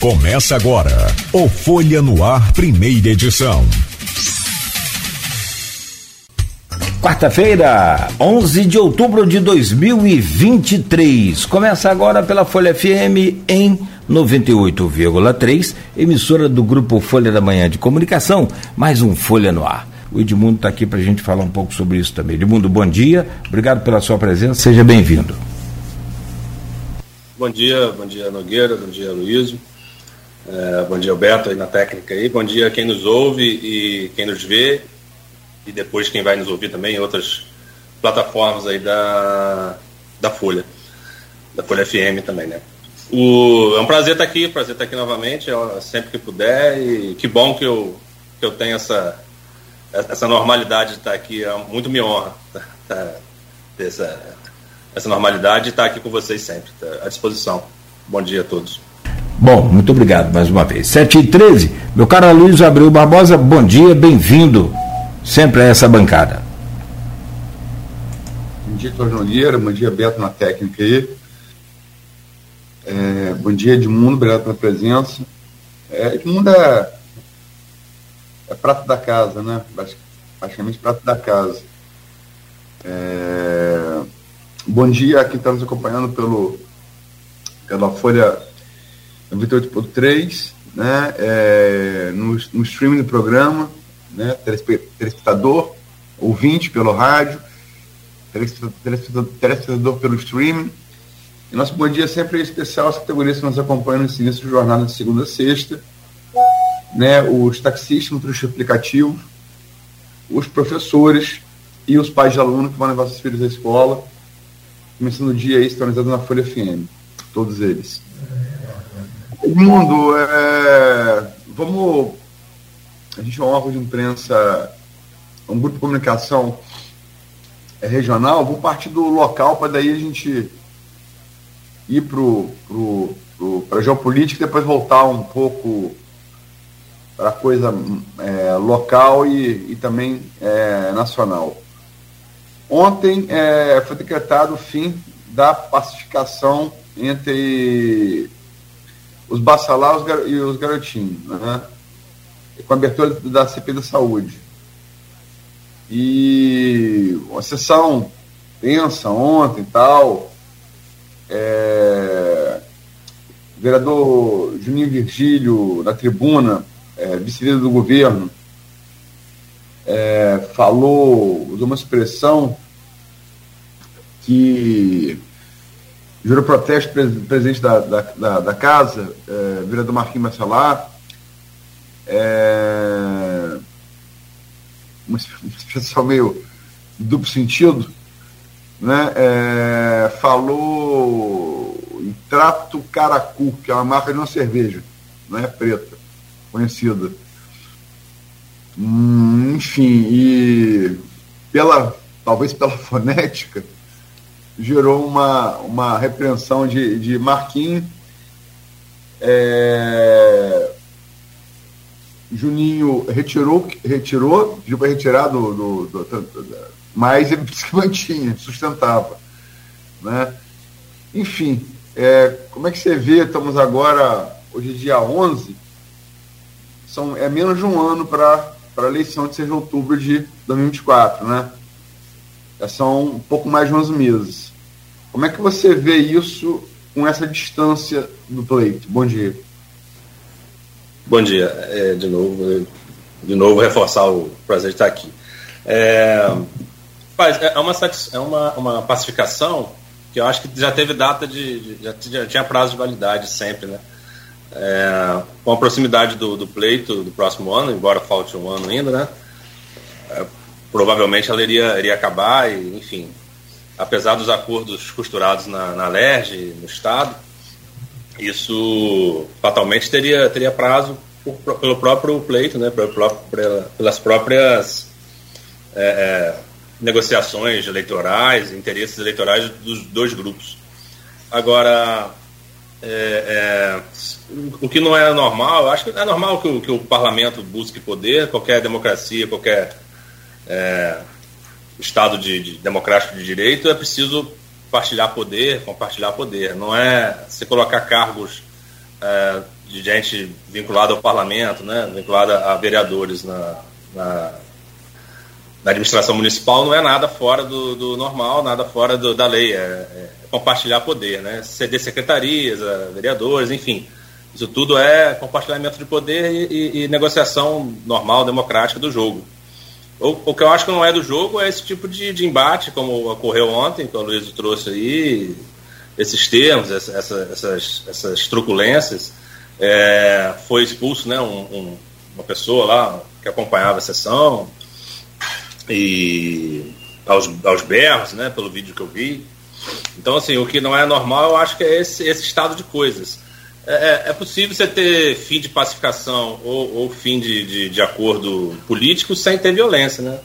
Começa agora o Folha no Ar, primeira edição. Quarta-feira, 11 de outubro de 2023. Começa agora pela Folha FM em 98,3, emissora do grupo Folha da Manhã de Comunicação, mais um Folha no Ar. O Edmundo está aqui para a gente falar um pouco sobre isso também. Edmundo, bom dia, obrigado pela sua presença, seja bem-vindo. Bom dia, bom dia Nogueira, bom dia Luísio. É, bom dia, Alberto, aí na técnica aí. Bom dia quem nos ouve e quem nos vê. E depois quem vai nos ouvir também em outras plataformas aí da, da Folha. Da Folha FM também, né? O, é um prazer estar aqui, prazer estar aqui novamente, sempre que puder. E que bom que eu, que eu tenho essa, essa normalidade de estar aqui. É muito me honra tá, tá, ter essa, essa normalidade e estar aqui com vocês sempre, tá, à disposição. Bom dia a todos. Bom, muito obrigado mais uma vez. 7 e 13 meu caro Luiz Abreu Barbosa, bom dia, bem-vindo sempre a essa bancada. Bom dia, Cláudio Nogueira, bom dia, Beto na técnica aí. É, bom dia, Edmundo, obrigado pela presença. É, Edmundo é, é prato da casa, né? Praticamente prato da casa. É, bom dia a quem está nos acompanhando pelo, pela Folha 98.3, né, é, no, no streaming do programa, né, telespectador, ouvinte pelo rádio, telespectador, pelo streaming. E nosso bom dia sempre é especial às categorias que nos acompanham nesse início de jornada de segunda a sexta, né, os taxistas, motoristas aplicativos, os professores e os pais de aluno que vão levar seus filhos à escola, começando o dia aí sintonizado na Folha FM, todos eles. Mundo, é, vamos. A gente é um órgão de imprensa, um grupo de comunicação é, regional, vamos partir do local para daí a gente ir para pro, pro, a geopolítica e depois voltar um pouco para a coisa é, local e, e também é, nacional. Ontem é, foi decretado o fim da pacificação entre os Bassalá e os garotinhos, né? com a abertura da CP da Saúde. E uma sessão tensa ontem e tal. É, o vereador Juninho Virgílio, na tribuna, é, vice-líder do governo, é, falou, usou uma expressão que jurou protesto presidente da, da, da, da casa, é, vereador Marquinhos Marcelar, é, uma expressão meio duplo sentido, né, é, falou em Trato Caracu, que é uma marca de uma cerveja, é preta, conhecida. Hum, enfim, e pela, talvez pela fonética, gerou uma, uma repreensão de, de Marquinhos. É, Juninho retirou, retirou, pediu retirar do, do, do, do, mas ele se mantinha, sustentava. Né? Enfim, é, como é que você vê, estamos agora, hoje é dia 11, são, é menos de um ano para a eleição de 6 de outubro de 2024, né? Já são um pouco mais de 11 meses. Como é que você vê isso com essa distância do pleito? Bom dia. Bom dia. É, de novo, de novo reforçar o prazer de estar aqui. É, é uma, é uma, uma pacificação que eu acho que já teve data de, de já, já, tinha prazo de validade sempre, né? É, com a proximidade do, do, pleito do próximo ano, embora falte um ano ainda, né? É, provavelmente ela iria, iria acabar e, enfim, apesar dos acordos costurados na, na LERJ, no Estado, isso fatalmente teria, teria prazo por, pelo próprio pleito, né, pelas próprias é, é, negociações eleitorais, interesses eleitorais dos dois grupos. Agora, é, é, o que não é normal, acho que é normal que o, que o parlamento busque poder, qualquer democracia, qualquer é, Estado de, de, democrático de direito, é preciso partilhar poder, compartilhar poder. Não é se colocar cargos é, de gente vinculada ao parlamento, né, vinculada a vereadores na, na, na administração municipal, não é nada fora do, do normal, nada fora do, da lei. É, é, compartilhar poder, né? Ceder secretarias, vereadores, enfim. Isso tudo é compartilhamento de poder e, e, e negociação normal, democrática do jogo. O, o, que eu acho que não é do jogo é esse tipo de, de embate, como ocorreu ontem, que o Luiz trouxe aí, esses termos, essa, essa, essas, essas truculências. É, foi expulso né, um, um, uma pessoa lá que acompanhava a sessão, e aos, aos berros, né, pelo vídeo que eu vi. Então, assim, o que não é normal, eu acho que é esse, esse estado de coisas. É, é, é possível você ter fim de pacificação ou, ou fim de, de, de, acordo político sem ter violência, né?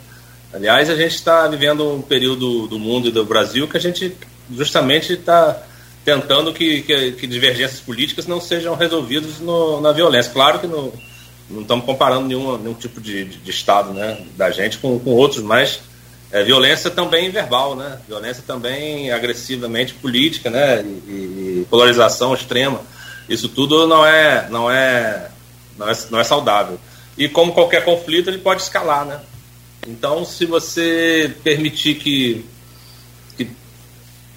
Aliás, a gente está vivendo um período do mundo e do Brasil que a gente justamente está tentando que, que, que, divergências políticas não sejam resolvidas no, na violência. Claro que no, não estamos comparando nenhum, nenhum tipo de, de, Estado né, da gente com, com outros, mas é, violência também verbal, né? Violência também agressivamente política, né? E, e, polarização extrema. Isso tudo não é, não é, não é, não é saudável. E como qualquer conflito, ele pode escalar, né? Então, se você permitir que, que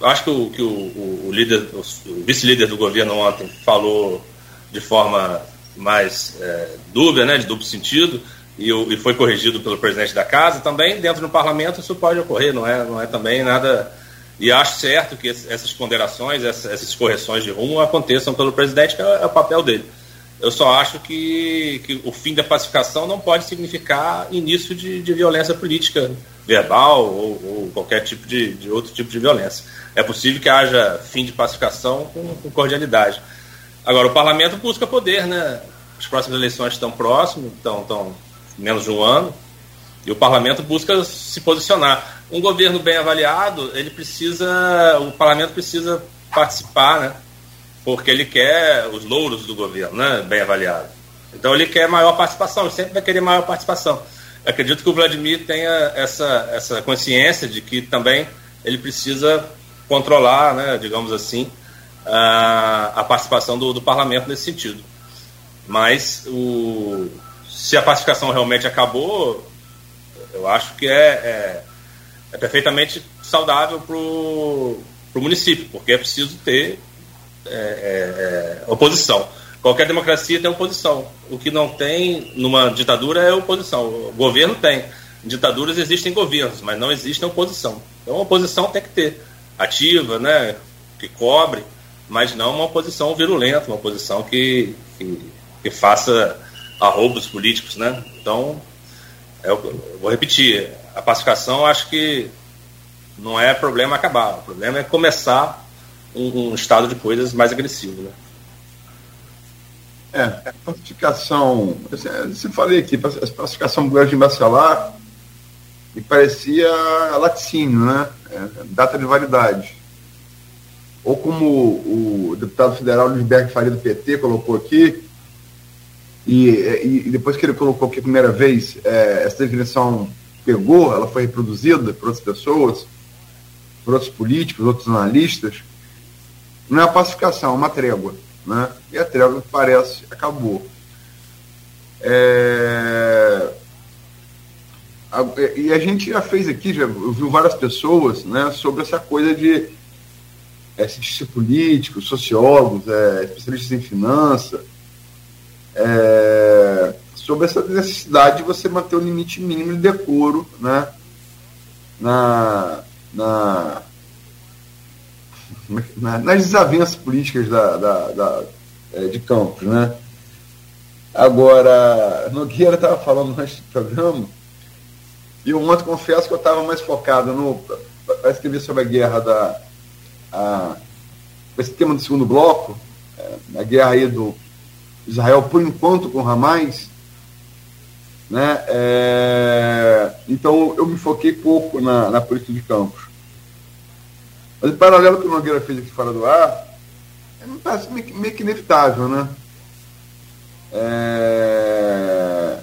acho que o, que o, o líder, o, vice-líder do governo ontem falou de forma mais é, dúbia, né, de duplo sentido, e, e, foi corrigido pelo presidente da casa, também dentro do parlamento isso pode ocorrer, não é, não é também nada. E acho certo que essas ponderações, essas correções de rumo aconteçam pelo presidente, que é, é o papel dele. Eu só acho que, que o fim da pacificação não pode significar início de, de violência política verbal ou, ou qualquer tipo de, de, outro tipo de violência. É possível que haja fim de pacificação com, com cordialidade. Agora, o parlamento busca poder, né? As próximas eleições estão próximas, estão, estão menos de um ano, e o parlamento busca se posicionar. Um governo bem avaliado, ele precisa, o parlamento precisa participar, né? Porque ele quer os louros do governo, né? Bem avaliado. Então ele quer maior participação, ele sempre vai querer maior participação. Eu acredito que o Vladimir tenha essa, essa consciência de que também ele precisa controlar, né, digamos assim, a, a participação do, do parlamento nesse sentido. Mas o, se a pacificação realmente acabou, eu acho que é, é, é perfeitamente saudável para o município, porque é preciso ter é, é, é, oposição. Qualquer democracia tem oposição. O que não tem numa ditadura é oposição. O governo tem. Em ditaduras existem governos, mas não existe oposição. Então a oposição tem que ter. Ativa, né, que cobre, mas não uma oposição virulenta, uma oposição que, que, que faça arroubos políticos, né? Então, eu, eu vou repetir, a pacificação acho que não é problema acabar, o problema é começar um, um estado de coisas mais agressivo, né? É, pacificação, você falei aqui, pacificação do de Bacelar me parecia laticínio, né? É, data de validade. Ou como o deputado federal Luiz Berg Faria do PT colocou aqui, e, e depois que ele colocou aqui a primeira vez, é, essa definição pegou, ela foi reproduzida por outras pessoas, por outros políticos, outros analistas, não é uma pacificação, é uma trégua. Né? E a trégua, parece, acabou. É... E a gente já fez aqui, já ouviu várias pessoas né, sobre essa coisa de é, cientistas políticos, sociólogos, é, especialistas em finanças, é, sobre essa necessidade de você manter o limite mínimo de decoro né, na, na, na nas desavenças políticas da, da, da é, de Campos. Né? Agora, Nogueira estava falando antes do programa, e eu ontem confesso que eu estava mais focado no para escrever sobre a guerra da. A, esse tema do segundo bloco, é, a guerra aí do Israel, por enquanto, com Hamas. Né? É, então, eu me foquei pouco na, na política de campos. Mas, em paralelo que o Nogueira fez aqui fora do ar, é me parece meio, meio que inevitável, né? É,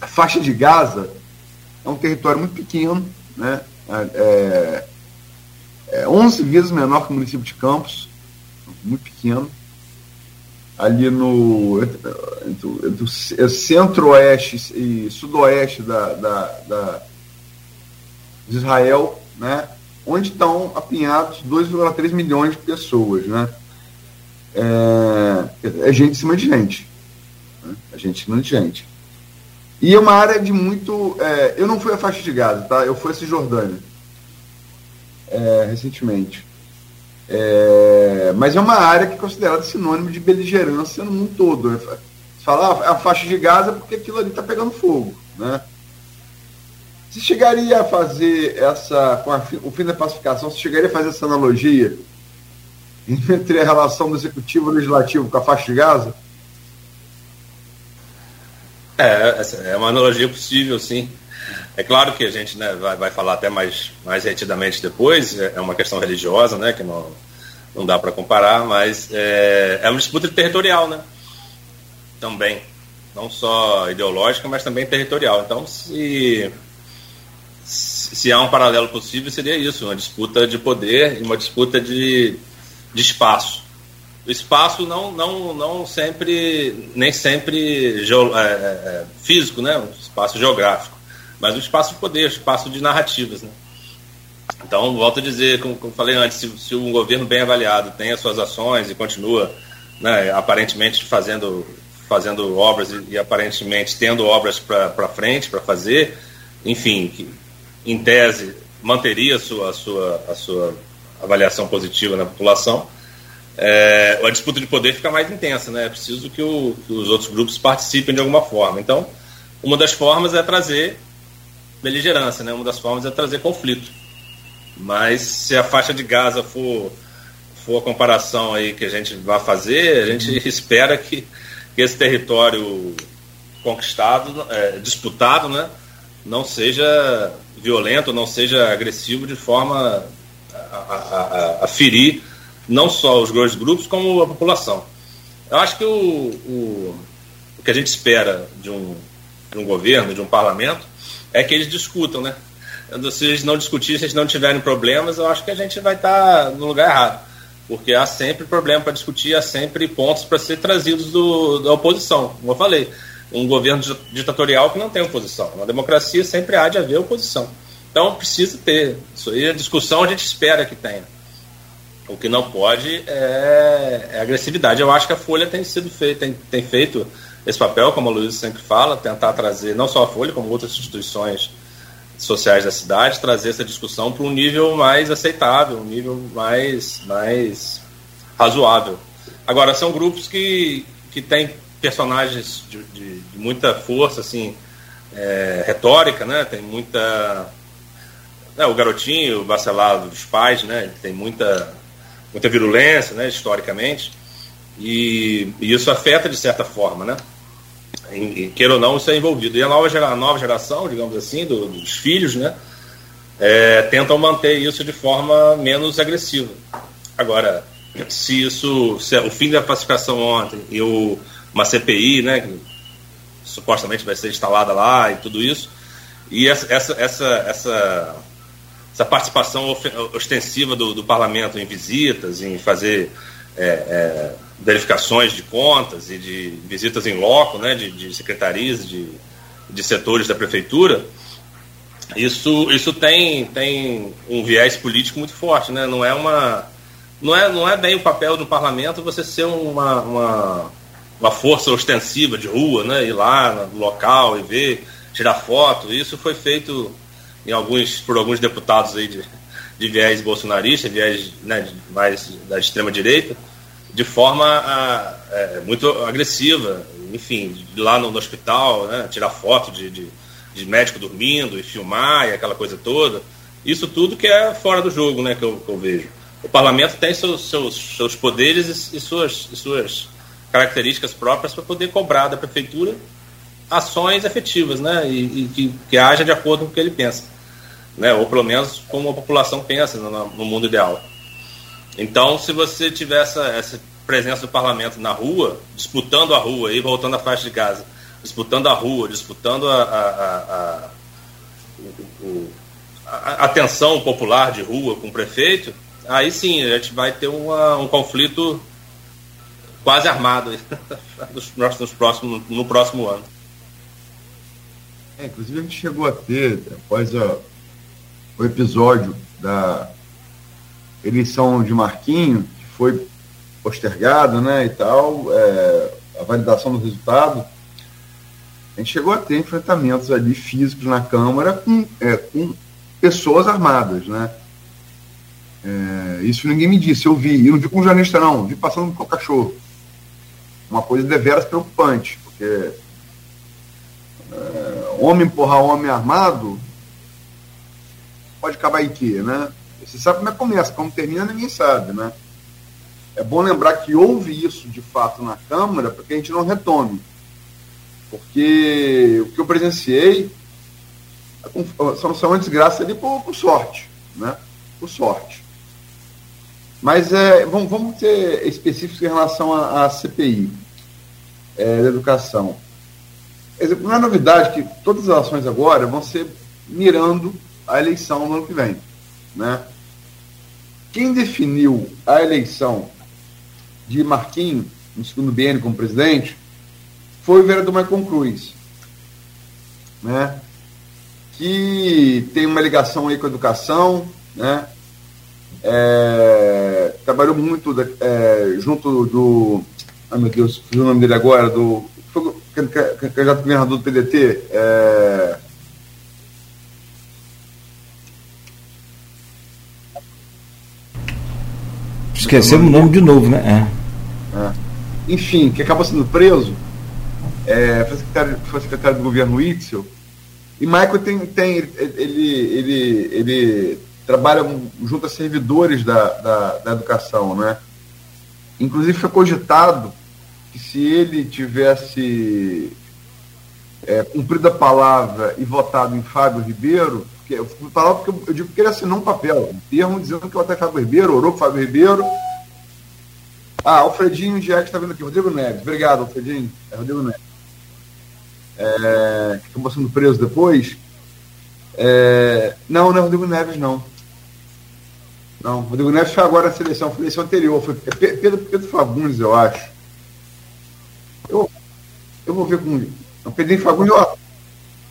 a faixa de Gaza é um território muito pequeno, né? É, é 11 vezes menor que o município de Campos, muito pequeno. Ali no do, centro-oeste e sudoeste da, da, da, de Israel, né? onde estão apinhados 2,3 milhões de pessoas. Né? É, é gente em cima de gente. Né? É gente em cima de gente. E é uma área de muito. É, eu não fui a faixa de Gaza, tá? Eu fui a Cisjordânia. É, recentemente. É, mas é uma área que é considerada sinônimo de beligerância no mundo todo. Né? Falar ah, a faixa de Gaza porque aquilo ali está pegando fogo. Né? Se chegaria a fazer essa, com a, o fim da pacificação, se chegaria a fazer essa analogia entre a relação do executivo e do legislativo com a faixa de Gaza? É, é uma analogia possível, sim. É claro que a gente né, vai, vai falar até mais, mais retidamente depois, é, é uma questão religiosa, né, que não, não dá para comparar, mas é, é uma disputa territorial, né? Também. Não só ideológica, mas também territorial. Então, se, se há um paralelo possível, seria isso, uma disputa de poder e uma disputa de, de espaço. O espaço não, não, não sempre, nem sempre é, é, é, físico, né? Um espaço geográfico mas o espaço de poder, o espaço de narrativas. Né? Então, volto a dizer, como, como falei antes, se, se, um governo bem avaliado tem as suas ações e continua né, aparentemente fazendo, fazendo obras e, e aparentemente tendo obras para frente, para fazer, enfim, que, em tese manteria a sua, a sua, a sua avaliação positiva na população, é, a disputa de poder fica mais intensa, né? É preciso que, o, que os outros grupos participem de alguma forma. Então, uma das formas é trazer beligerância, né? Uma das formas é trazer conflito. Mas se a faixa de Gaza for, for a comparação aí que a gente vai fazer, a gente uhum. espera que, que esse território conquistado, é, disputado, né? Não seja violento, não seja agressivo de forma a, a, a ferir não só os grandes grupos, como a população. Eu acho que o, o, o que a gente espera de um, de um governo, de um parlamento, é que eles discutam, né? Se eles não discutirem, se eles não tiverem problemas, eu acho que a gente vai estar no lugar errado. Porque há sempre problema para discutir, há sempre pontos para ser trazidos do, da oposição. Como eu falei, um governo ditatorial que não tem oposição. Na democracia sempre há de haver oposição. Então precisa ter. Isso aí, a discussão a gente espera que tenha. O que não pode é, é agressividade. Eu acho que a Folha tem sido feita, tem, tem feito esse papel, como a Luísa sempre fala, tentar trazer não só a Folha, como outras instituições sociais da cidade, trazer essa discussão para um nível mais aceitável, um nível mais, mais razoável. Agora, são grupos que, que têm personagens de, de, de muita força, assim, é, retórica, né? Tem muita... É, o garotinho, o bacelado dos pais, né? Tem muita, muita virulência, né? Historicamente. E, e isso afeta de certa forma, né? Queira ou não, isso é envolvido. E a nova, gera, a nova geração, digamos assim, do, dos filhos, né, é, tentam manter isso de forma menos agressiva. Agora, se isso, se é o fim da pacificação ontem e o, uma CPI, né, que supostamente vai ser instalada lá e tudo isso, e essa, essa, essa, essa, essa participação ostensiva do, do parlamento em visitas, em fazer é, é, verificações de contas e de visitas em loco, né, de, de secretarias, de, de setores da prefeitura, isso, isso tem, tem um viés político muito forte, né? Não é uma não é, não é bem o papel do parlamento você ser uma, uma, uma força ostensiva de rua, né? Ir lá no local e ver, tirar foto. Isso foi feito em alguns, por alguns deputados aí de, de viés bolsonarista, viés né, mais da extrema direita de forma a, é, muito agressiva, enfim, lá no, no hospital, né, tirar foto de, de, de, médico dormindo e filmar e aquela coisa toda. Isso tudo que é fora do jogo, né, que eu, que eu vejo. O parlamento tem seus, seus, seus poderes e, e suas, e suas características próprias para poder cobrar da prefeitura ações efetivas, né, e, e que, que haja de acordo com o que ele pensa, né, ou pelo menos como a população pensa no, no mundo ideal. Então, se você tiver essa, essa presença do parlamento na rua, disputando a rua e voltando à faixa de Gaza, disputando a rua, disputando a, a, a, a, atenção popular de rua com o prefeito, aí sim a gente vai ter uma, um conflito quase armado nos, nos próximos, no próximo ano. É, inclusive a gente chegou a ter, após a, o episódio da eleição de Marquinho, que foi postergado né, e tal, é, a validação do resultado, a gente chegou a ter enfrentamentos ali físicos na Câmara com, é, com pessoas armadas, né? É, isso ninguém me disse, eu vi, e não vi com jornalista não, vi passando com o cachorro. Uma coisa deveras preocupante, porque é, homem empurrar homem armado pode acabar em quê, né? Você sabe como é que começa, como termina ninguém sabe, né? É bom lembrar que houve isso de fato na Câmara para que a gente não retome. Porque o que eu presenciei são uma desgraça ali por, por sorte, né? Por sorte. Mas é, vamos, vamos ser específicos em relação à, CPI é, da educação. Não é novidade que todas as ações agora vão ser mirando a eleição no ano que vem. Né? Quem definiu a eleição de Marquinhos no segundo biênio como presidente foi o vereador Michael Cruz, né? que tem uma ligação aí com a educação, né? É, trabalhou muito é, junto do. Ai meu Deus, fiz o nome dele agora, do. Candidato governador do PDT. É, Esquecemos o nome de novo, né? É. É. Enfim, que acabou sendo preso, é, foi, secretário, foi secretário do governo Itzel, e Michael tem, tem ele, ele, ele trabalha junto a servidores da, da, da educação, né? Inclusive foi cogitado que se ele tivesse é, cumprido a palavra e votado em Fábio Ribeiro, eu porque eu digo que ele assinou um papel, um termo dizendo que votou em Fábio Ribeiro, orou com Fábio Ribeiro. Ah, Alfredinho já está vendo aqui, Rodrigo Neves. Obrigado, Alfredinho. É Rodrigo Neves. É, que acabou sendo preso depois. É, não, não é Rodrigo Neves, não. Não, Rodrigo Neves foi agora a seleção, foi a seleção anterior, foi Pedro, Pedro Fagundes, eu acho. Eu, eu vou ver com. Não, Pedro Fagundes, ó.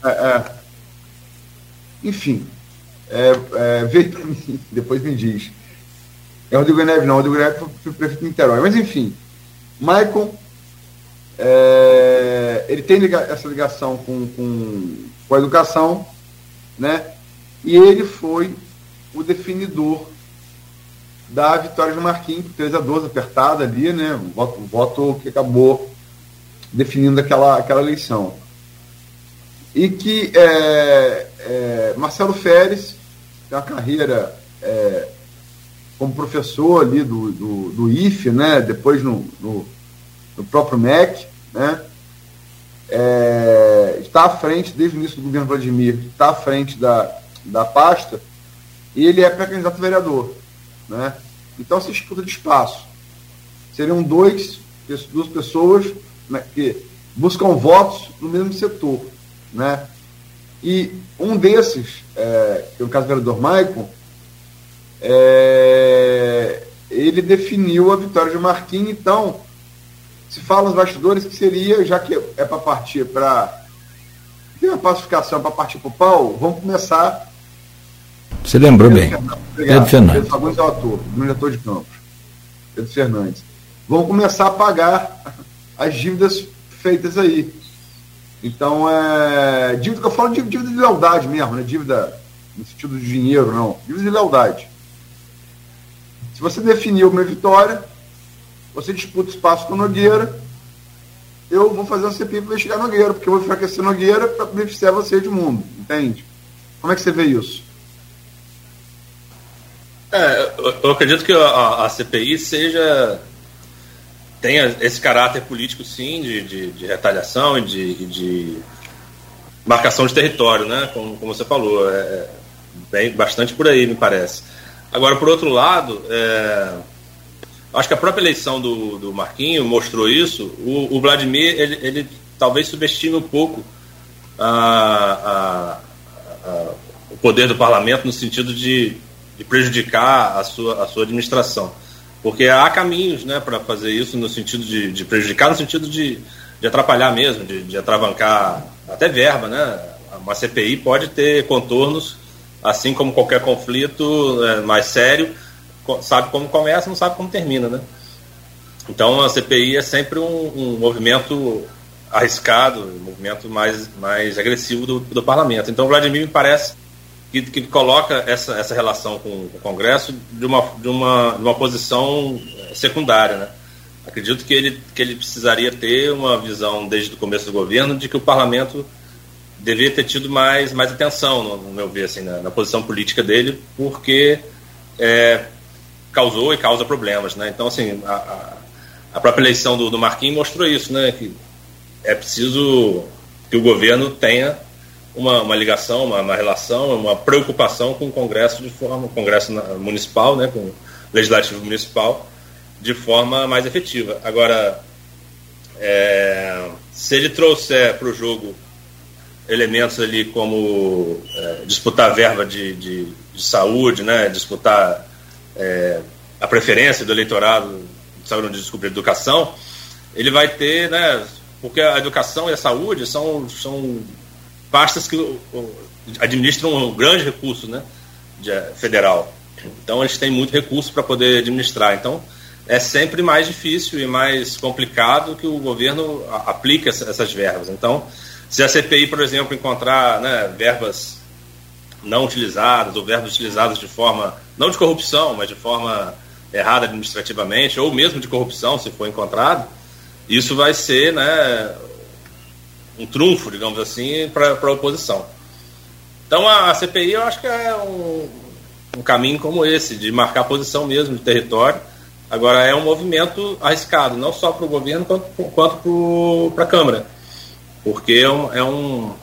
É, é, enfim, é, é, veio para mim, depois me diz. É Rodrigo Neves, não, Rodrigo Neves foi prefeito de Niterói. Mas enfim, Michael, é, ele tem liga, essa ligação com, com, com a educação, né? E ele foi o definidor da vitória de Marquinhos, 3 a 12 apertada ali, né? O voto, o voto que acabou definindo aquela, aquela eleição. E que é, é, Marcelo Feres tem uma carreira é, como professor ali do, do, do IFE, né? depois no, no, no próprio MEC, né? É, está à frente, desde o início do governo Vladimir, está à frente da, da pasta, e ele é pré-candidato vereador. Né? Então se disputa de espaço. Seriam dois, duas pessoas né, que buscam votos no mesmo setor. Né? E um desses, é, que é o caso do vereador Maicon, é, ele definiu a vitória de Marquinhos, então se fala nos bastidores que seria, já que é para partir para. Tem uma pacificação para partir para o pau, vamos começar você lembrou Pedro bem. Fernandes. Pedro Fernandes. Pedro Fagundes é o ator, grande ator de campos. Pedro Fernandes. Vão começar a pagar as dívidas feitas aí. Então, é. Dívida eu falo de dívida de lealdade mesmo, né? Dívida no sentido de dinheiro, não. Dívida de lealdade. Se você definiu uma vitória, você disputa espaço com Nogueira, eu vou fazer uma CPI para investigar Nogueira, porque eu vou enfraquecer Nogueira para beneficiar você de mundo. Entende? Como é que você vê isso? É, eu acredito que a, a, CPI seja tenha esse caráter político sim de, de, de retaliação e de, de, marcação de território, né? Como, como você falou, é, é, bem, bastante por aí me parece. Agora, por outro lado, é, acho que a própria eleição do, do Marquinho mostrou isso. O, o Vladimir ele, ele, talvez subestime um pouco a, a, a, o poder do parlamento no sentido de de prejudicar a sua, a sua administração. Porque há caminhos né, para fazer isso no sentido de, de, prejudicar, no sentido de, de atrapalhar mesmo, de, de atravancar até verba. Né? Uma CPI pode ter contornos, assim como qualquer conflito é, mais sério, sabe como começa, não sabe como termina. Né? Então a CPI é sempre um, um movimento arriscado, um movimento mais, mais agressivo do, do parlamento. Então Vladimir me parece que, que coloca essa, essa relação com, o Congresso de uma, de, uma, de uma posição eh, secundária. Né? Acredito que ele, que ele precisaria ter uma visão desde o começo do governo de que o parlamento deveria ter tido mais, mais atenção, no, no meu ver, assim, na, na, posição política dele, porque é, causou e causa problemas. Né? Então, assim, a, a própria eleição do, do Marquinhos mostrou isso, né? que é preciso que o governo tenha uma, uma ligação, uma, uma, relação, uma preocupação com o Congresso de forma, Congresso municipal, né, com o legislativo municipal, de forma mais efetiva. Agora, é, se ele trouxer para o jogo elementos ali como é, disputar verba de, de, de, saúde, né, disputar é, a preferência do eleitorado, saúde, desculpa, educação, ele vai ter, né, porque a educação e a saúde são, são pastas que administram um grande recurso né, de, eh, federal. Então, eles têm muito recurso para poder administrar. Então, é sempre mais difícil e mais complicado que o governo aplique essas verbas. Então, se a CPI, por exemplo, encontrar né, verbas não utilizadas ou verbas utilizadas de forma, não de corrupção, mas de forma errada administrativamente, ou mesmo de corrupção, se for encontrado, isso vai ser né, um trunfo, digamos assim, para a oposição. Então a, a, CPI eu acho que é um, um caminho como esse, de marcar posição mesmo de território. Agora é um movimento arriscado, não só para o governo quanto, quanto para a Câmara, porque é um, é, um,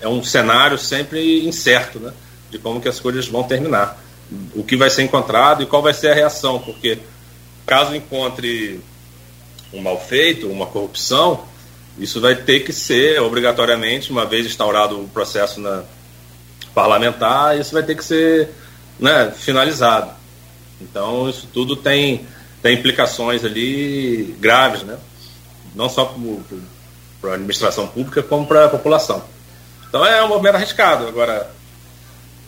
é um cenário sempre incerto né, de como que as coisas vão terminar. O que vai ser encontrado e qual vai ser a reação, porque caso encontre um mal feito, uma corrupção, isso vai ter que ser, obrigatoriamente, uma vez instaurado o processo na parlamentar, isso vai ter que ser né, finalizado. Então, isso tudo tem, tem implicações ali graves, né? não só para a administração pública, como para a população. Então, é um movimento arriscado. Agora,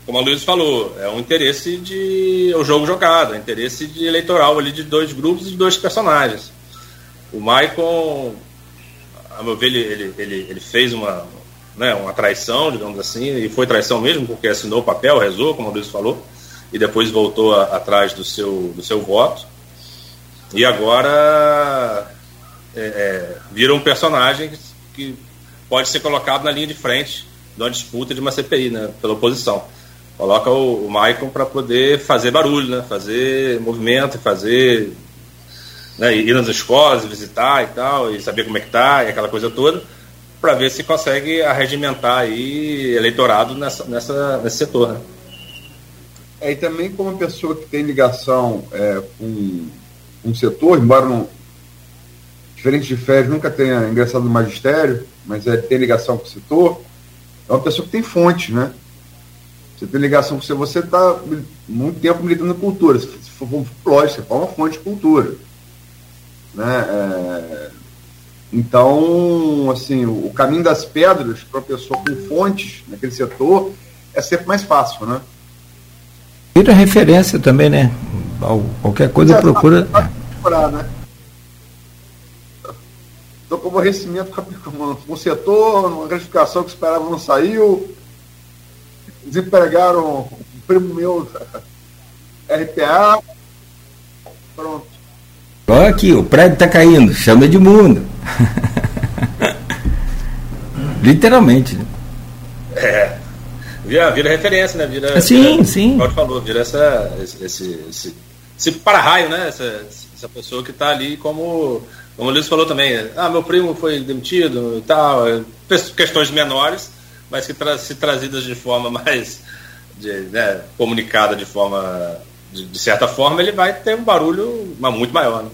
como a Luiz falou, é um interesse de. É jogo jogado, é um interesse de eleitoral ali de dois grupos e de dois personagens. O Maicon a meu ver, ele, ele, ele, ele fez uma, né, uma traição, digamos assim, e foi traição mesmo, porque assinou o papel, rezou, como o Luiz falou, e depois voltou a, atrás do seu, do seu voto. E agora é, é, vira um personagem que, que, pode ser colocado na linha de frente de uma disputa de uma CPI, né, pela oposição. Coloca o, o Maicon para poder fazer barulho, né, fazer movimento, fazer né, ir nas escolas, visitar e tal, e saber como é que tá, e aquela coisa toda, para ver se consegue arregimentar aí eleitorado nessa, nessa, nesse setor. Né? É, e também como pessoa que tem ligação é, com um setor, embora não, diferente de Férias, nunca tenha ingressado no magistério, mas é, tem ligação com o setor, é uma pessoa que tem fonte, né? Você tem ligação com você, você está muito tempo militando na cultura. Se for, lógico, você forma uma fonte de cultura. Né? É, então, assim, o, caminho das pedras para a pessoa com fontes naquele setor é sempre mais fácil, né? Vira referência também, né? Qualquer coisa é, procura. Procurar, né? Estou com aborrecimento com o setor, uma gratificação que esperava não saiu. Desempregaram um primo meu, RPA. Pronto. Olha aqui, o prédio está caindo, chama de mundo. Literalmente. Né? É. Vira, vira referência, né? Vira, sim, vira, sim. Pode falou, vira essa, esse, esse, esse, esse para-raio, né? Essa, essa pessoa que está ali como. Como o Luiz falou também, ah, meu primo foi demitido e tal, questões menores, mas que tra se trazidas de forma mais de, né, comunicada de forma de, certa forma, ele vai ter um barulho muito maior. Né?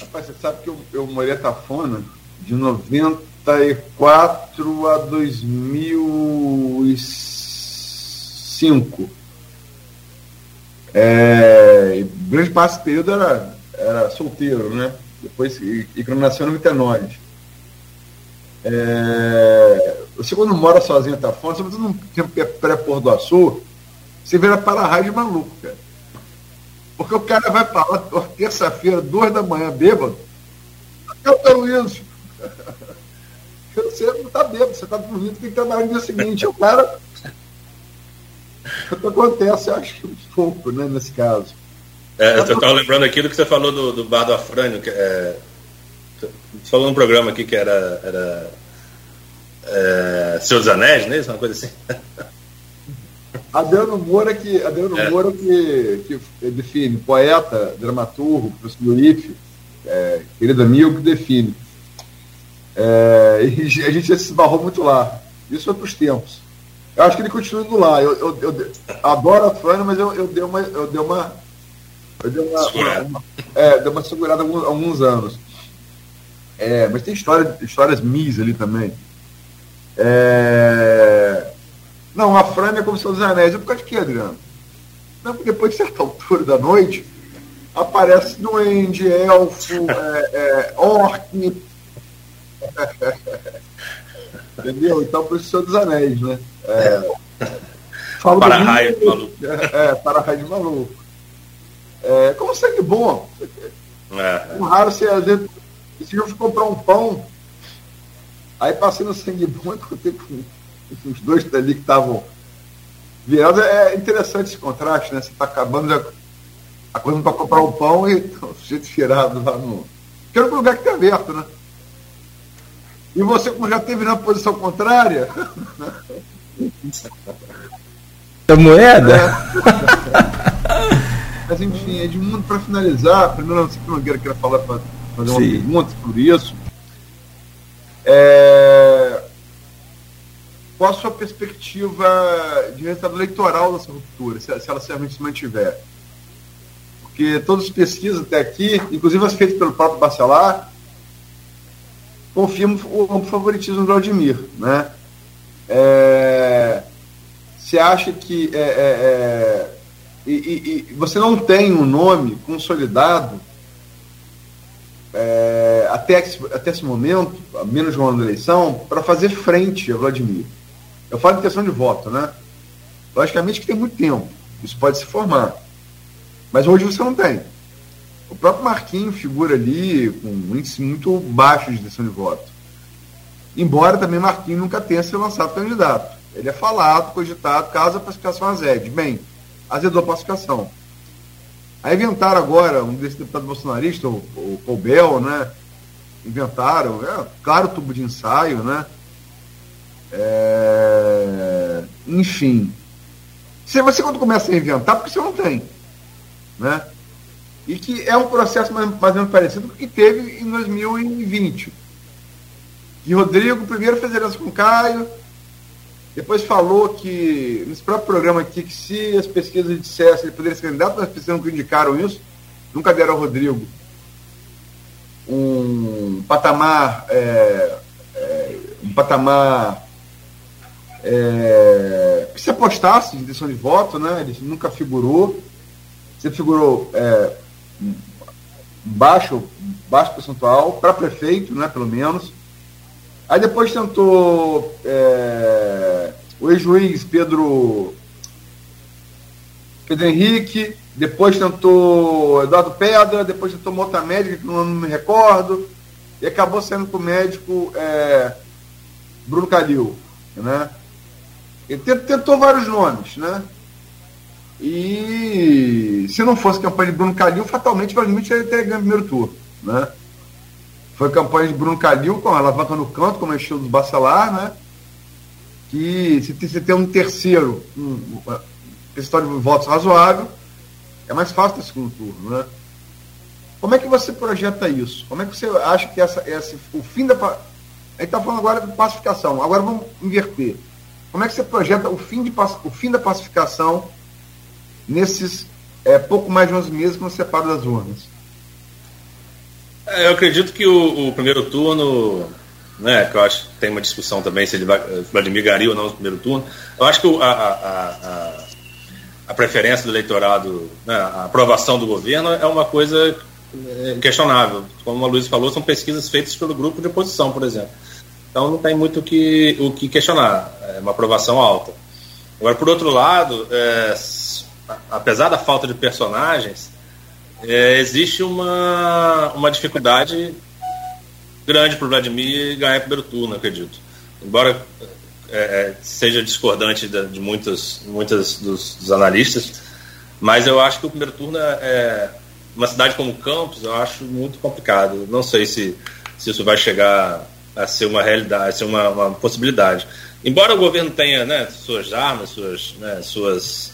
Rapaz, você sabe que eu, eu morei a Tafona de 94 a 2005. É, grande parte desse período era, era solteiro, né? Depois, e, quando nasceu no Vitenóide. É, você quando mora sozinho tá fora, sobretudo num tempo que é pré-pôr do açul, você vira para-raio de maluco, cara. Porque o cara vai para lá terça-feira, duas da manhã, bêbado. Eu tô isso. Você não está bêbado, você está dormindo, tem que trabalhar no dia seguinte. O cara. O que acontece, eu acho que um pouco, né, nesse caso. É, eu estava lembrando aqui do que você falou do, do bar do Afrânio, que é, falou num programa aqui que era, era é, dos Anéis, né? Uma coisa assim. Adriano Moura que, Adriano é. Moura que, que define, poeta, dramaturgo, professor do IFE, é, querido amigo, que define. É, e a gente já se esbarrou muito lá. Isso foi para os tempos. Eu acho que ele continua indo lá. Eu, eu, eu adoro a Fran, mas eu, eu dei uma. Eu dei uma. Eu dei uma, uma, uma é, dei uma segurada há alguns, alguns anos. É, mas tem história, histórias mis ali também. É... Não, a Fran é como se fosse anéis. Por causa de quê, Adriano? Não, porque depois de certa altura da noite, aparece duende, elfo, é, é, orc. Entendeu? Então, por isso dos Anéis, né? É, falo para raio de maluco. É, para raio de maluco. É, como sangue bom. É. Um raro você, às vezes, se eu comprar um pão, aí passei no sangue bom e contei com os dois ali que estavam virados. É interessante esse contraste, né? Você está acabando a coisa para comprar um pão e o sujeito virado lá no. Quero um lugar que está aberto, né? E você, como já teve na posição contrária. A moeda? É. Mas enfim, Edmundo, para finalizar, primeiro você Nogueira queria falar para fazer uma Sim. pergunta por isso. É... Qual a sua perspectiva de resultado eleitoral dessa ruptura, se, se ela realmente se mantiver? Porque todas as pesquisas até aqui, inclusive as feitas pelo próprio Bacelar, confirmam o favoritismo do Vladimir. Né? É, você acha que é, é, é, e, e, e, você não tem um nome consolidado é, até, até esse momento, a menos de um ano da eleição, para fazer frente a Vladimir. Eu falo em questão de voto, né? Logicamente que tem muito tempo, isso pode se formar. Mas hoje você não tem. O próprio Marquinho figura ali com um índice muito baixo de intenção de voto. Embora também Marquinho nunca tenha se lançado candidato. Ele é falado, cogitado, caso a pacificação azede. Bem, azedou a pacificação. Aí inventaram agora, um desses deputados bolsonaristas, o, o Colbel, né? Inventaram, é, claro, tubo de ensaio, né? É, enfim. Se você quando começa a inventar, porque você não tem. Né? E que é um processo mais, mais ou menos parecido com o que teve em 2020. Que Rodrigo primeiro fez aliança com Caio, depois falou que, nesse próprio programa aqui, que se as pesquisas dissessem ele poderia ser candidato, mas as pesquisas nunca indicaram isso, nunca deram ao Rodrigo um patamar, é, é, um patamar é, que se apostasse de intenção de voto, né? Ele nunca figurou, você figurou é, baixo, baixo percentual, para prefeito, né, pelo menos. Aí depois tentou é, o ex-juiz Pedro, Pedro Henrique, depois tentou Eduardo Pedra, depois tentou uma outra médica que não, me recordo, e acabou sendo com o médico é, Bruno Calil. Né? Ele tentou vários nomes, né? E se não fosse campanha de Bruno Calil, fatalmente o Vladimir teria ganho o primeiro turno. Né? Foi campanha de Bruno Calil com a alavanca no canto, como é o estilo do Bacelar, né? que se você tem um terceiro, um percentual de votos razoável, é mais fácil ter segundo turno. Né? Como é que você projeta isso? Como é que você acha que essa, essa, o fim da. A gente está falando agora de pacificação, agora vamos inverter. Como é que você projeta o fim, de, o fim da pacificação nesses é, pouco mais de 11 meses que nos separam das urnas? É, eu acredito que o, o, primeiro turno, né, que eu acho que tem uma discussão também se ele vai, Vladimir ganharia ou não no primeiro turno. Eu acho que a, a, a, a preferência do eleitorado, né, a aprovação do governo é uma coisa é, questionável. Como a Luiz falou, são pesquisas feitas pelo grupo de oposição, por exemplo. Então não tem muito que, o que questionar, é uma aprovação alta. Agora, por outro lado, é, apesar da falta de personagens, é, existe uma, uma dificuldade grande para o Vladimir ganhar primeiro turno, acredito. Embora é, é, seja discordante de, de muitos, muitos dos, dos, analistas, mas eu acho que o primeiro turno é, é uma cidade como Campos, eu acho muito complicado. Não sei se, se isso vai chegar a ser uma realidade, a ser uma, uma possibilidade. Embora o governo tenha né, suas armas, suas, né, suas,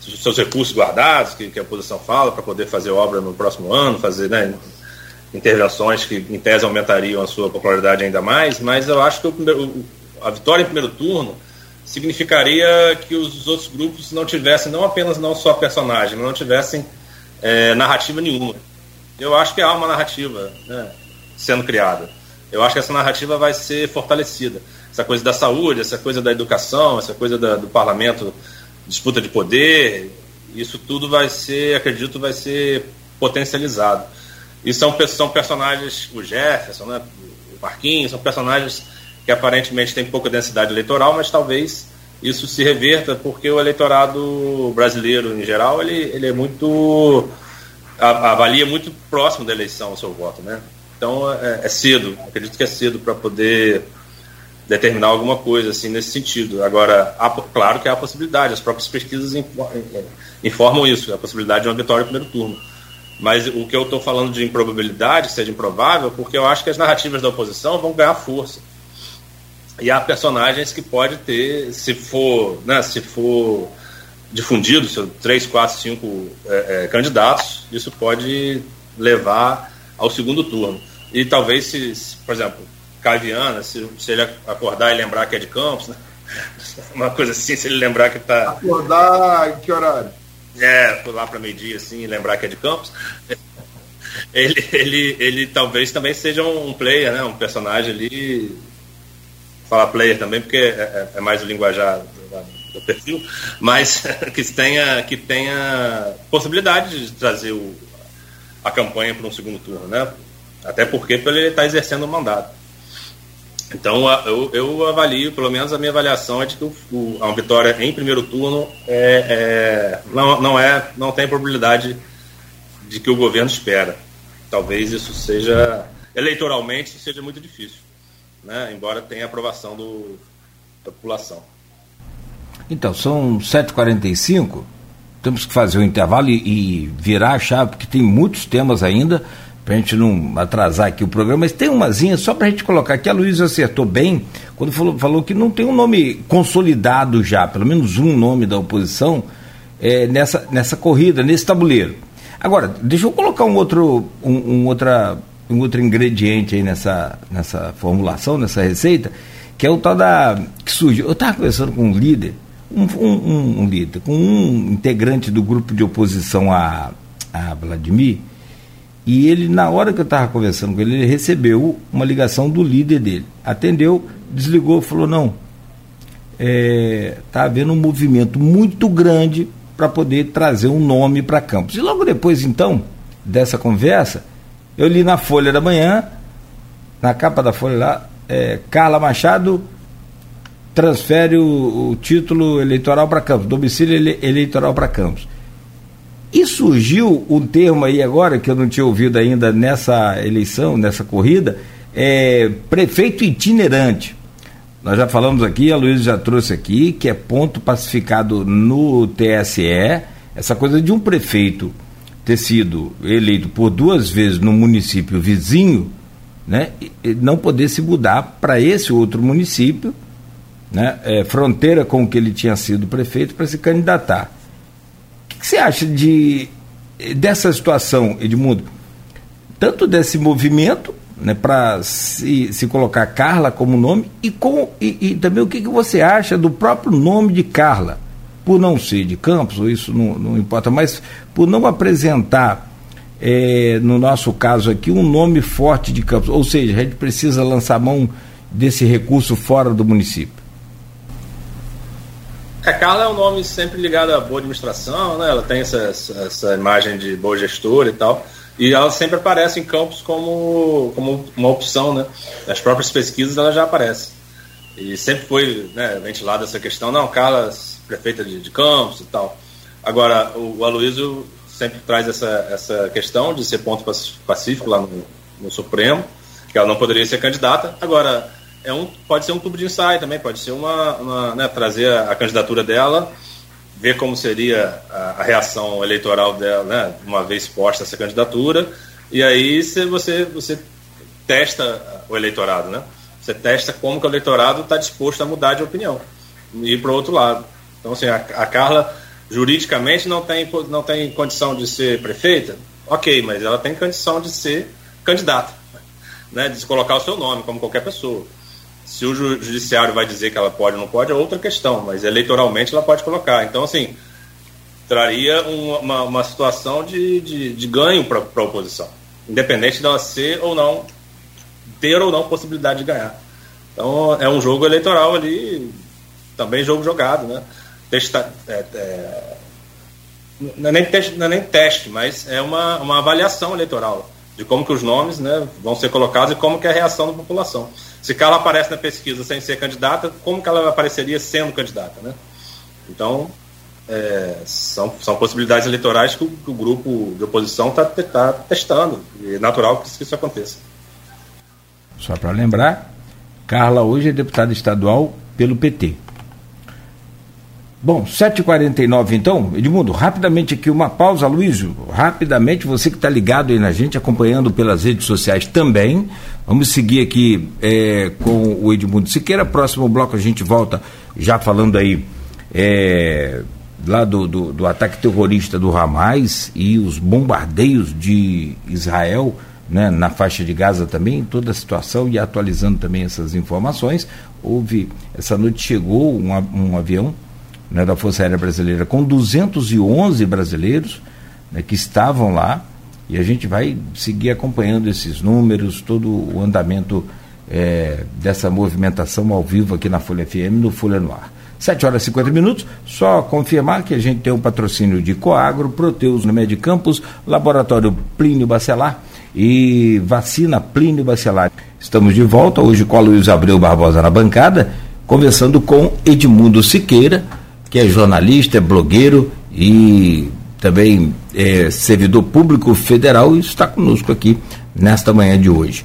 seus recursos guardados, que, que a oposição fala, para poder fazer obra no próximo ano, fazer né, intervenções que, em tese, aumentariam a sua popularidade ainda mais, mas eu acho que o, o a vitória em primeiro turno significaria que os outros grupos não tivessem, não apenas não só personagem, mas não tivessem é, narrativa nenhuma. Eu acho que há uma narrativa né, sendo criada. Eu acho que essa narrativa vai ser fortalecida. Essa coisa da saúde, essa coisa da educação, essa coisa da, do parlamento, disputa de poder, isso tudo vai ser, acredito, vai ser potencializado. E são, são personagens, o Jefferson, né, o Marquinhos, são personagens que aparentemente tem pouca densidade eleitoral, mas talvez isso se reverta porque o eleitorado brasileiro em geral ele, ele é muito avalia muito próximo da eleição o seu voto, né? Então é, é cedo, acredito que é cedo para poder determinar alguma coisa assim nesse sentido. Agora, há, claro que há a possibilidade, as próprias pesquisas informam isso, a possibilidade de uma vitória no primeiro turno. Mas o que eu estou falando de improbabilidade, seja improvável, porque eu acho que as narrativas da oposição vão ganhar força. E há personagens que pode ter, se for, né, se for difundido, se três, quatro, cinco é, é, candidatos, isso pode levar ao segundo turno. E talvez, se, por exemplo, Caviana, se, se, ele acordar e lembrar que é de Campos, né? uma coisa assim, se ele lembrar que está. Acordar em que horário? É, lá para meio-dia, assim, e lembrar que é de Campos. Ele, ele, ele talvez também seja um player, né? um personagem ali falar player também, porque é, é, é mais o linguajar do, do, perfil, mas que tenha, que tenha possibilidade de trazer o, a campanha para um segundo turno, né? Até porque ele está exercendo o mandato. Então eu, eu, avalio, pelo menos a minha avaliação é de que a vitória em primeiro turno é, é, não, não, é, não tem probabilidade de que o governo espera. Talvez isso seja, eleitoralmente, seja muito difícil né, embora tenha aprovação do, da população. Então, são 7h45, temos que fazer o um intervalo e, e, virar a chave, porque tem muitos temas ainda, para a gente não atrasar aqui o programa, mas tem umazinha só para a gente colocar aqui. A Luísa acertou bem quando falou, falou, que não tem um nome consolidado já, pelo menos um nome da oposição é, nessa, nessa corrida, nesse tabuleiro. Agora, deixa eu colocar um outro, um, um outra um outro ingrediente aí nessa, nessa formulação, nessa receita, que é o tal da. que surgiu. Eu estava conversando com um líder, um, um, um, líder, com um integrante do grupo de oposição a, a Vladimir, e ele, na hora que eu estava conversando com ele, ele recebeu uma ligação do líder dele. Atendeu, desligou, falou: não, está é, tá havendo um movimento muito grande para poder trazer um nome para Campos. E logo depois, então, dessa conversa, eu li na Folha da Manhã, na capa da Folha lá, é, Carla Machado transfere o, o título eleitoral para Campos, domicílio ele, eleitoral para Campos. E surgiu um termo aí agora, que eu não tinha ouvido ainda nessa eleição, nessa corrida, é prefeito itinerante. Nós já falamos aqui, a Luísa já trouxe aqui, que é ponto pacificado no TSE, essa coisa de um prefeito ter sido eleito por duas vezes no município vizinho, né, não poder se mudar para esse outro município, né, é, fronteira com o que ele tinha sido prefeito, para se candidatar. Que você acha de, dessa situação, Edmundo? Tanto desse movimento, né, para se, se colocar Carla como nome, e, com, e, e também o que, que você acha do próprio nome de Carla? por não ser de Campos, isso não, não importa, mas por não apresentar, é, no nosso caso aqui, um nome forte de Campos, ou seja, a gente precisa lançar mão desse recurso fora do município. A Carla é um nome sempre ligado à boa administração, né? Ela tem essa, essa imagem de boa gestora e tal. E ela sempre aparece em campos como, como uma opção, né? Nas próprias pesquisas ela já aparece. E sempre foi né, ventilada essa questão, não, Carla, prefeita de, de Campos e tal. Agora, o, o Aloysio sempre traz essa, essa questão de ser ponto pacífico lá no, no Supremo, que ela não poderia ser candidata. Agora, é um, pode ser um tubo de ensaio também, pode ser uma, uma né, trazer a, a, candidatura dela, ver como seria a, a, reação eleitoral dela, né, uma vez posta essa candidatura, e aí se você, você testa o eleitorado, né? Você testa como que o eleitorado está disposto a mudar de opinião e ir para o outro lado. Então, assim, a, a Carla juridicamente não tem, não tem condição de ser prefeita, ok, mas ela tem condição de ser candidata, né, de colocar o seu nome, como qualquer pessoa. Se o judiciário vai dizer que ela pode ou não pode, é outra questão, mas eleitoralmente ela pode colocar. Então, assim, traria uma, uma, uma situação de, de, de ganho para a oposição, independente dela ser ou não, ter ou não possibilidade de ganhar. Então, é um jogo eleitoral ali, também jogo jogado, né? Testa, é, é, não, é nem teste, não é nem teste, mas é uma, uma avaliação eleitoral de como que os nomes né, vão ser colocados e como que é a reação da população. Se Carla aparece na pesquisa sem ser candidata, como que ela apareceria sendo candidata, né? Então, é, são, são possibilidades eleitorais que o, que o grupo de oposição está tá testando. É natural que isso aconteça. Só para lembrar, Carla hoje é deputada estadual pelo PT. Bom, 7h49 então, Edmundo, rapidamente aqui uma pausa, Luísio, rapidamente, você que está ligado aí na gente, acompanhando pelas redes sociais também, vamos seguir aqui é, com o Edmundo Siqueira, próximo bloco a gente volta já falando aí é, lá do, do, do, ataque terrorista do Hamas e os bombardeios de Israel né, na faixa de Gaza também, toda a situação e atualizando também essas informações, houve, essa noite chegou um, um avião né, da Força Aérea Brasileira com 211 brasileiros né, que estavam lá e a gente vai seguir acompanhando esses números, todo o andamento é, dessa movimentação ao vivo aqui na Folha FM, no Folha no Ar. 7 horas e 50 minutos, só confirmar que a gente tem um patrocínio de Coagro, Proteus no Medicampos, Laboratório Plínio Bacelar e Vacina Plínio Bacelar. Estamos de volta hoje com a Luiz Abreu Barbosa na bancada, conversando com Edmundo Siqueira, que é jornalista, é blogueiro e também é servidor público federal e está conosco aqui nesta manhã de hoje.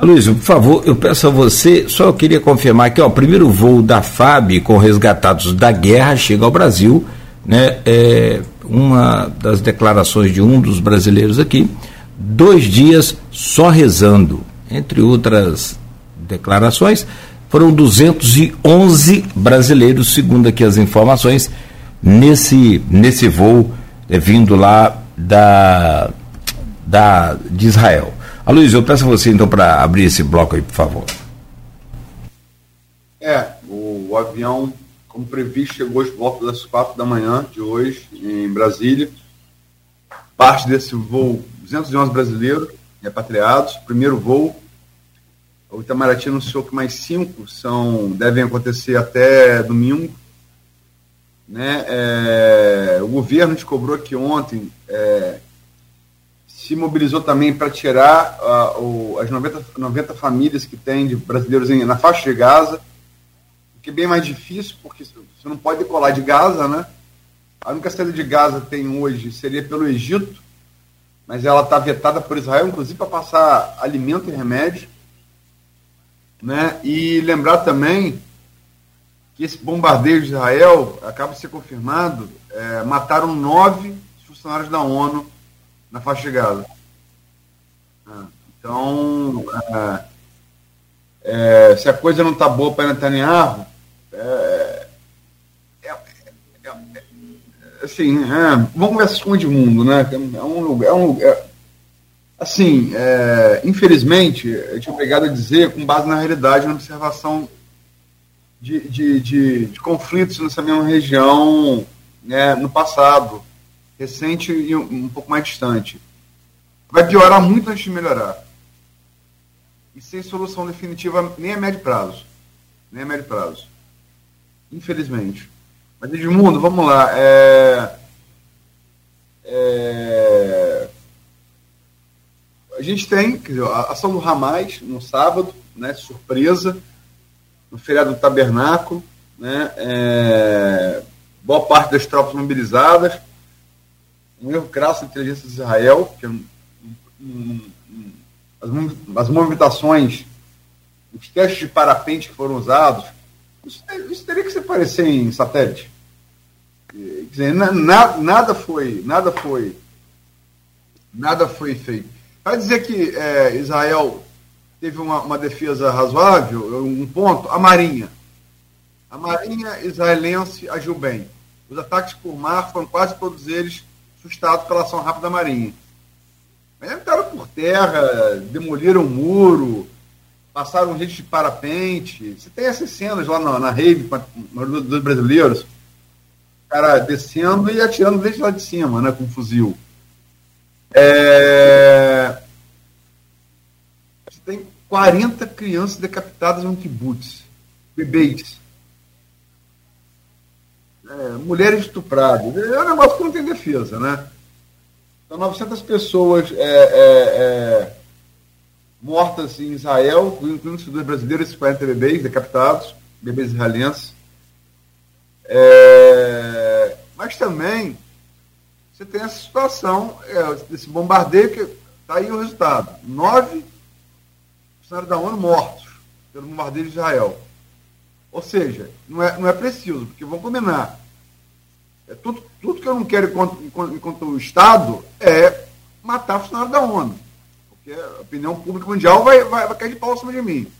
Luiz, por favor, eu peço a você, só eu queria confirmar que o primeiro voo da FAB com resgatados da guerra chega ao Brasil, né? É uma das declarações de um dos brasileiros aqui, dois dias só rezando, entre outras declarações, foram 211 brasileiros, segundo aqui as informações, nesse, nesse voo é, vindo lá da, da, de Israel. Aloysio, eu peço a você então para abrir esse bloco aí, por favor. É, o, o avião, como previsto, chegou às voltas das quatro da manhã de hoje, em Brasília. Parte desse voo, 211 brasileiros repatriados, primeiro voo, o Itamaraty anunciou que mais cinco são, devem acontecer até domingo. Né? É, o governo descobriu que ontem é, se mobilizou também para tirar o, as 90, 90 famílias que tem de brasileiros em, na faixa de Gaza, o que é bem mais difícil, porque você não pode decolar de Gaza, né? A única saída de Gaza tem hoje seria pelo Egito, mas ela está vetada por Israel, inclusive para passar alimento e remédio. Né? E lembrar também que esse bombardeio de Israel, acaba de ser confirmado, é, mataram nove funcionários da ONU na faixa de Gaza. Ah, então, é, é, se a coisa não está boa para Netanyahu, é, é, é, assim, vamos conversar com o Edmundo, né? É um lugar, é um lugar Assim, é, infelizmente, eu tinha obrigado a dizer, com base na realidade, na observação de, de, de, de conflitos nessa mesma região né, no passado, recente e um, um pouco mais distante. Vai piorar muito antes de melhorar. E sem solução definitiva nem a médio prazo. Nem a médio prazo. Infelizmente. Mas Edmundo, vamos lá. É, é, a gente tem dizer, a ação do Ramais no sábado, né, surpresa, no feriado do Tabernáculo, né, é, boa parte das tropas mobilizadas, um erro crasso da inteligência de Israel, que um, um, um, as, as movimentações, os testes de parapente que foram usados, isso, isso teria que se parecer em satélite. Quer dizer, na, nada foi, nada foi, nada foi feito. Vai dizer que é, Israel teve uma, uma, defesa razoável, um ponto, a Marinha. A Marinha israelense agiu bem. Os ataques por mar foram quase todos eles sustados pela ação rápida da Marinha. Mas entraram por terra, demoliram um muro, passaram gente de parapente. Você tem essas cenas lá na, na rave dos brasileiros, o cara descendo e atirando desde lá de cima, né, com um fuzil. É... Tem 40 crianças decapitadas no kibutz, bebês. É, mulheres estupradas. É um negócio que não tem defesa, né? São 900 pessoas é, é, é mortas em Israel, incluindo os brasileiros, esses 40 bebês decapitados, bebês israelenses. É, mas também você tem essa situação é, desse bombardeio que está aí o resultado. Nove funcionários da ONU mortos pelo bombardeio de Israel. Ou seja, não é, não é preciso, porque vamos combinar. É tudo, tudo que eu não quero enquanto, enquanto o Estado é matar funcionário da ONU. Porque a opinião pública mundial vai, vai, vai cair de pau em cima de mim.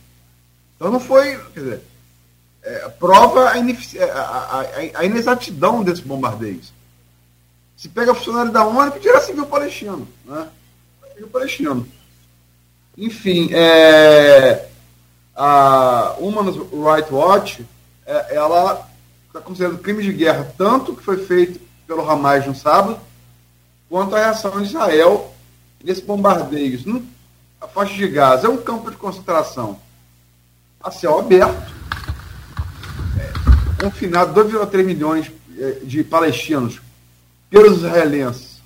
Então não foi. Quer dizer, é, prova a, a, a, a, inexatidão desses bombardeios. Se pega funcionário da ONU, que tira civil palestino. Né? Civil palestino. Enfim, é, a Human Rights Watch, é, ela está considerando crime de guerra tanto que foi feito pelo Hamas no sábado, quanto a reação de Israel nesses bombardeios, a faixa de Gaza é um campo de concentração a céu aberto, é, confinado 2,3 milhões é, de palestinos pelos israelenses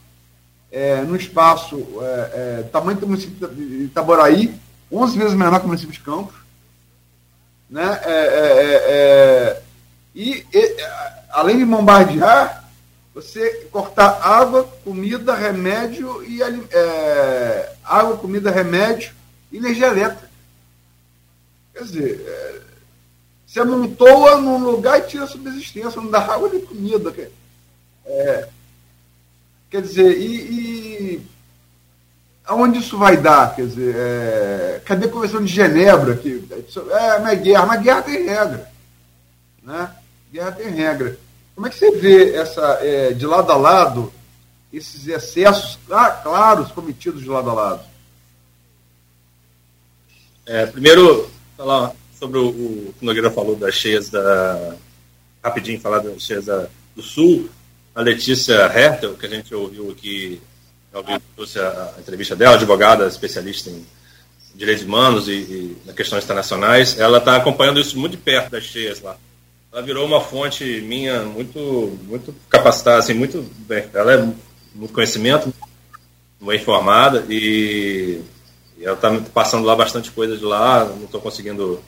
é, no espaço é, é, tamanho do município de Itaboraí, 11 vezes menor que o município de Campos. Né? É, é, e, e, além de bombardear, você cortar água, comida, remédio e é, água, comida, remédio e energia elétrica. Quer dizer, é, você amontoa num lugar e tira a subsistência, não dá água nem comida. É, quer dizer, e, e, aonde isso vai dar? Quer dizer, é, cadê a Convenção de Genebra? Que, é, é guerra, mas guerra tem regra. Né? Guerra tem regra. Como é que você vê essa, é, de lado a lado, esses excessos claros cometidos de lado a lado? É, primeiro, falar sobre o, o que o Nogueira falou das cheias da. Rapidinho, falar das cheias da, do Sul. A Letícia Hertel, que a gente ouviu aqui, ouviu, a, entrevista dela, advogada especialista em direitos humanos e, e questões internacionais, ela está acompanhando isso muito de perto das cheias lá ela virou uma fonte minha muito muito capacitada, assim, muito bem. Ela é muito conhecimento, bem informada e, e ela está passando lá bastante coisa de lá. Não estou conseguindo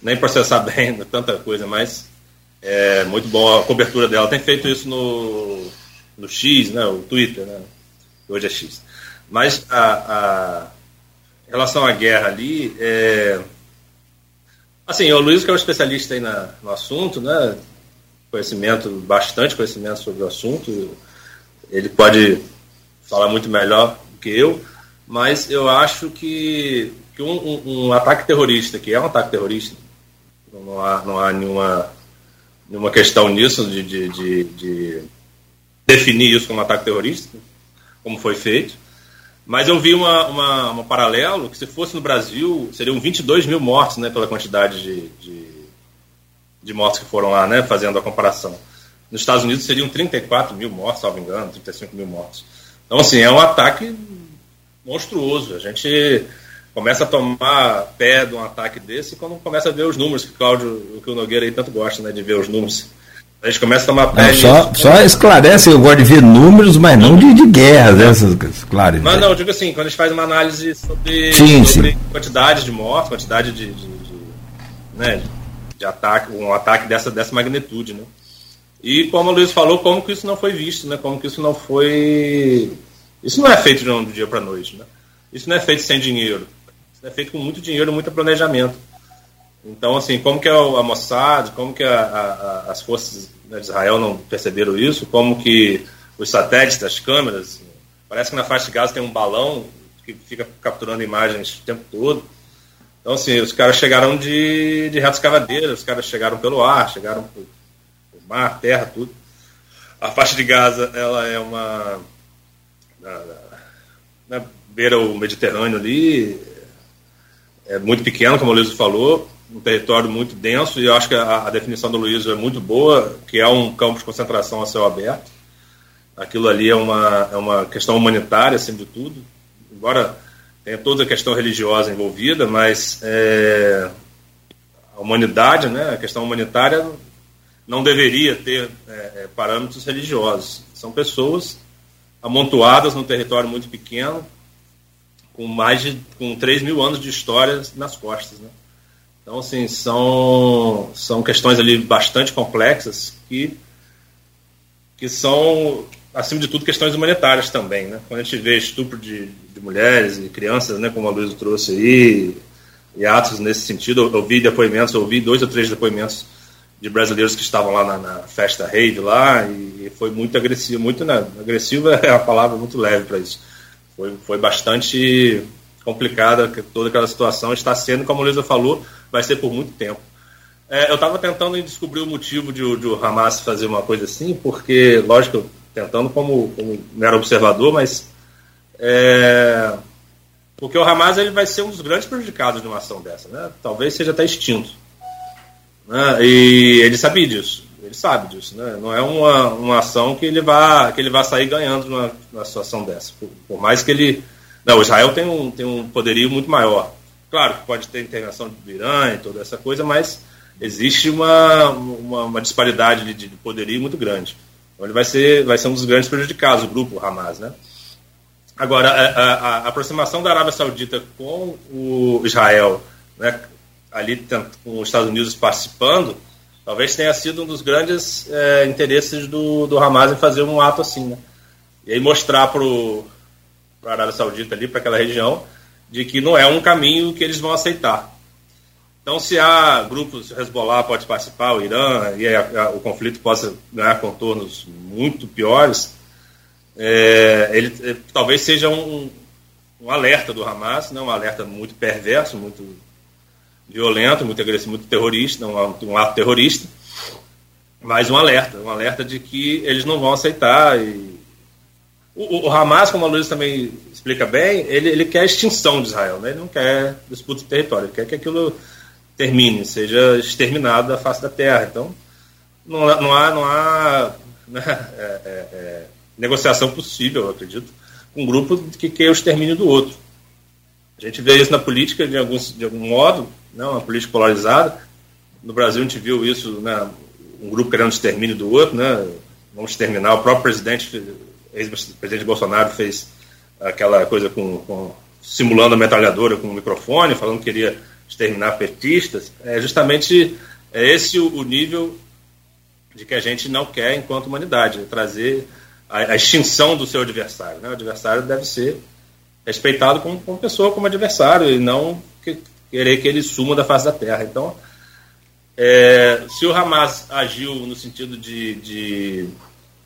nem processar bem tanta coisa, mas é muito bom a cobertura dela. Tem feito isso no, no X, né, o Twitter, né? Hoje é X. Mas a, a em relação à guerra ali, é, Assim, o Luiz, que é um especialista aí na, no assunto, né? Conhecimento, bastante conhecimento sobre o assunto. Ele pode falar muito melhor do que eu, mas eu acho que, que um, um, um ataque terrorista, que é um ataque terrorista, não há, não há nenhuma, nenhuma questão nisso de, de, de, de definir isso como ataque terrorista, como foi feito. Mas eu vi uma, uma, uma, paralelo que se fosse no Brasil, seriam 22 mil mortes, né, pela quantidade de, de, de, mortes que foram lá, né, fazendo a comparação. Nos Estados Unidos seriam 34 mil mortes, salvo engano, 35 mil mortes. Então, assim, é um ataque monstruoso. A gente começa a tomar pé de um ataque desse quando começa a ver os números, que o Cláudio, que o Nogueira aí tanto gosta, né, de ver os números A gente começa a tomar pé. Não, só, só esclarece, eu gosto de ver números, mas não de, de guerras, essas, claro. Mas não, eu digo assim, quando a gente faz uma análise sobre, sim, sobre sim. quantidade de mortes, quantidade de, de, de, né, de ataque, um ataque dessa, dessa magnitude, né? E como o Luiz falou, como que isso não foi visto, né? Como que isso não foi. Isso não é feito de um dia para noite, né? Isso não é feito sem dinheiro. É feito com muito dinheiro, muito planejamento. Então, assim, como que a Mossad, como que a, a, as forças né, de Israel não perceberam isso, como que os satélites, as câmeras, parece que na faixa de Gaza tem um balão que fica capturando imagens o tempo todo. Então, assim, os caras chegaram de, de reto escavadeira, os caras chegaram pelo ar, chegaram por, por mar, terra, tudo. A faixa de Gaza, ela é uma... Na, na, na beira o Mediterrâneo ali, é muito pequeno, como o Luiz falou, um território muito denso, e eu acho que a, a definição do Luiz é muito boa, que é um campo de concentração a céu aberto. Aquilo ali é uma, é uma questão humanitária, acima de tudo, embora tenha toda a questão religiosa envolvida, mas é, a humanidade, né, a questão humanitária não deveria ter é, é parâmetros religiosos. São pessoas amontoadas num território muito pequeno, com mais de com 3 mil anos de história nas costas. Né? Então, assim, são, são questões ali bastante complexas que, que são, acima de tudo, questões humanitárias também. Né? Quando a gente vê estupro de, de mulheres e crianças, né, como a Luísa trouxe aí, e atos nesse sentido, eu, eu vi depoimentos, eu vi dois ou três depoimentos de brasileiros que estavam lá na, na festa rave lá, e foi muito agressivo, muito, né, agressivo é a palavra muito leve para isso. Foi, foi bastante complicada toda aquela situação, está sendo, como a Luísa falou, vai ser por muito tempo. É, eu estava tentando descobrir o motivo de, de, o Hamas fazer uma coisa assim, porque, lógico, tentando como, como mero observador, mas é, porque o Hamas ele vai ser um dos grandes prejudicados de uma ação dessa, né? Talvez seja até extinto. Né? E ele sabia disso, ele sabe disso, né? Não é uma, uma ação que ele vá que ele vá sair ganhando numa, numa situação dessa. Por, por mais que ele, não, o Israel tem um, tem um poderio muito maior. Claro que pode ter intervenção do Irã e toda essa coisa, mas existe uma, uma, uma disparidade de, de, poderio muito grande. Então ele vai ser, vai ser um dos grandes prejudicados, o grupo Hamas. Né? Agora, a, a, a aproximação da Arábia Saudita com o Israel, né, ali com os Estados Unidos participando, talvez tenha sido um dos grandes é, interesses do, do Hamas em fazer um ato assim. Né? E aí mostrar para a Arábia Saudita ali, para aquela região, de que não é um caminho que eles vão aceitar. Então, se há grupos, Hezbollah pode participar, o Irã, e a, a, o conflito possa ganhar contornos muito piores, é, ele é, talvez seja um, um, alerta do Hamas, não um alerta muito perverso, muito violento, muito agressivo, muito terrorista, um, um ato terrorista, mas um alerta, um alerta de que eles não vão aceitar. E... O, o Hamas, como a Luiz também explica bem, ele, ele quer a extinção de Israel, né? ele não quer disputa de território, ele quer que aquilo termine, seja exterminado da face da terra. Então, não, não há, não há né, é, é, é, negociação possível, eu acredito, com um grupo que quer o extermínio do outro. A gente vê isso na política de, alguns, de algum modo, né, uma política polarizada. No Brasil a gente viu isso, né, um grupo querendo o extermínio do outro, né, vamos exterminar. O próprio presidente, ex-presidente Bolsonaro fez aquela coisa com, com simulando a metralhadora com o microfone, falando que queria exterminar petistas, é justamente é esse o, o nível de que a gente não quer enquanto humanidade, trazer a, a, extinção do seu adversário. Né? O adversário deve ser respeitado como, como pessoa, como adversário, e não que, querer que ele suma da face da terra. Então, é, se o Hamas agiu no sentido de, de,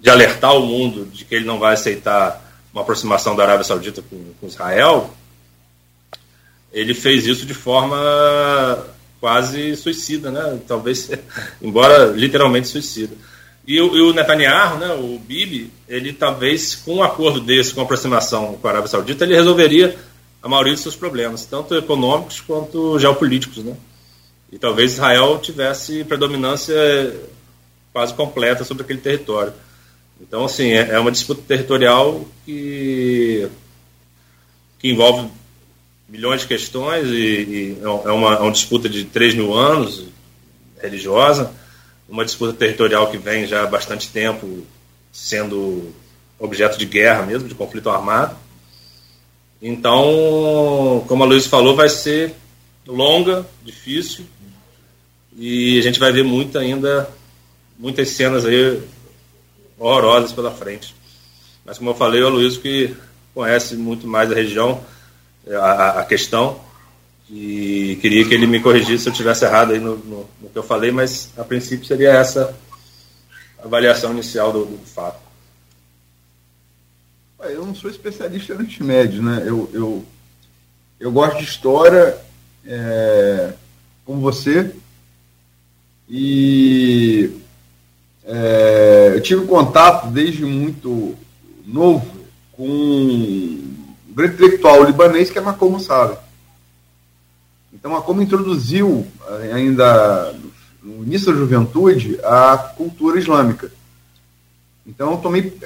de alertar o mundo de que ele não vai aceitar uma aproximação da Arábia Saudita com, com Israel, ele fez isso de forma quase suicida, né? Talvez, embora literalmente suicida. E o, e o, Netanyahu, né, o Bibi, ele talvez com um acordo desse, com aproximação com a Arábia Saudita, ele resolveria a maioria dos seus problemas, tanto econômicos quanto geopolíticos, né? E talvez Israel tivesse predominância quase completa sobre aquele território. Então, assim, é, é uma disputa territorial que, que envolve milhões de questões e, e é, uma, é uma disputa de 3 mil anos, religiosa, uma disputa territorial que vem já há bastante tempo sendo objeto de guerra mesmo, de conflito armado. Então, como a Luiz falou, vai ser longa, difícil, e a gente vai ver muito ainda, muitas cenas aí horrorosas pela frente. Mas como eu falei, o Luiz que conhece muito mais a região, a, a questão, e queria que ele me corrigisse se eu tivesse errado aí no, no, no que eu falei, mas a princípio seria essa avaliação inicial do, do fato. Eu não sou especialista no Oriente Médio, né? Eu, eu, eu gosto de história, é, como você, e é, eu tive contato desde muito novo com um grande intelectual libanês que é Macomo Saleh. Então, Macomo introduziu, ainda no início da juventude, a cultura islâmica. Então, eu tomei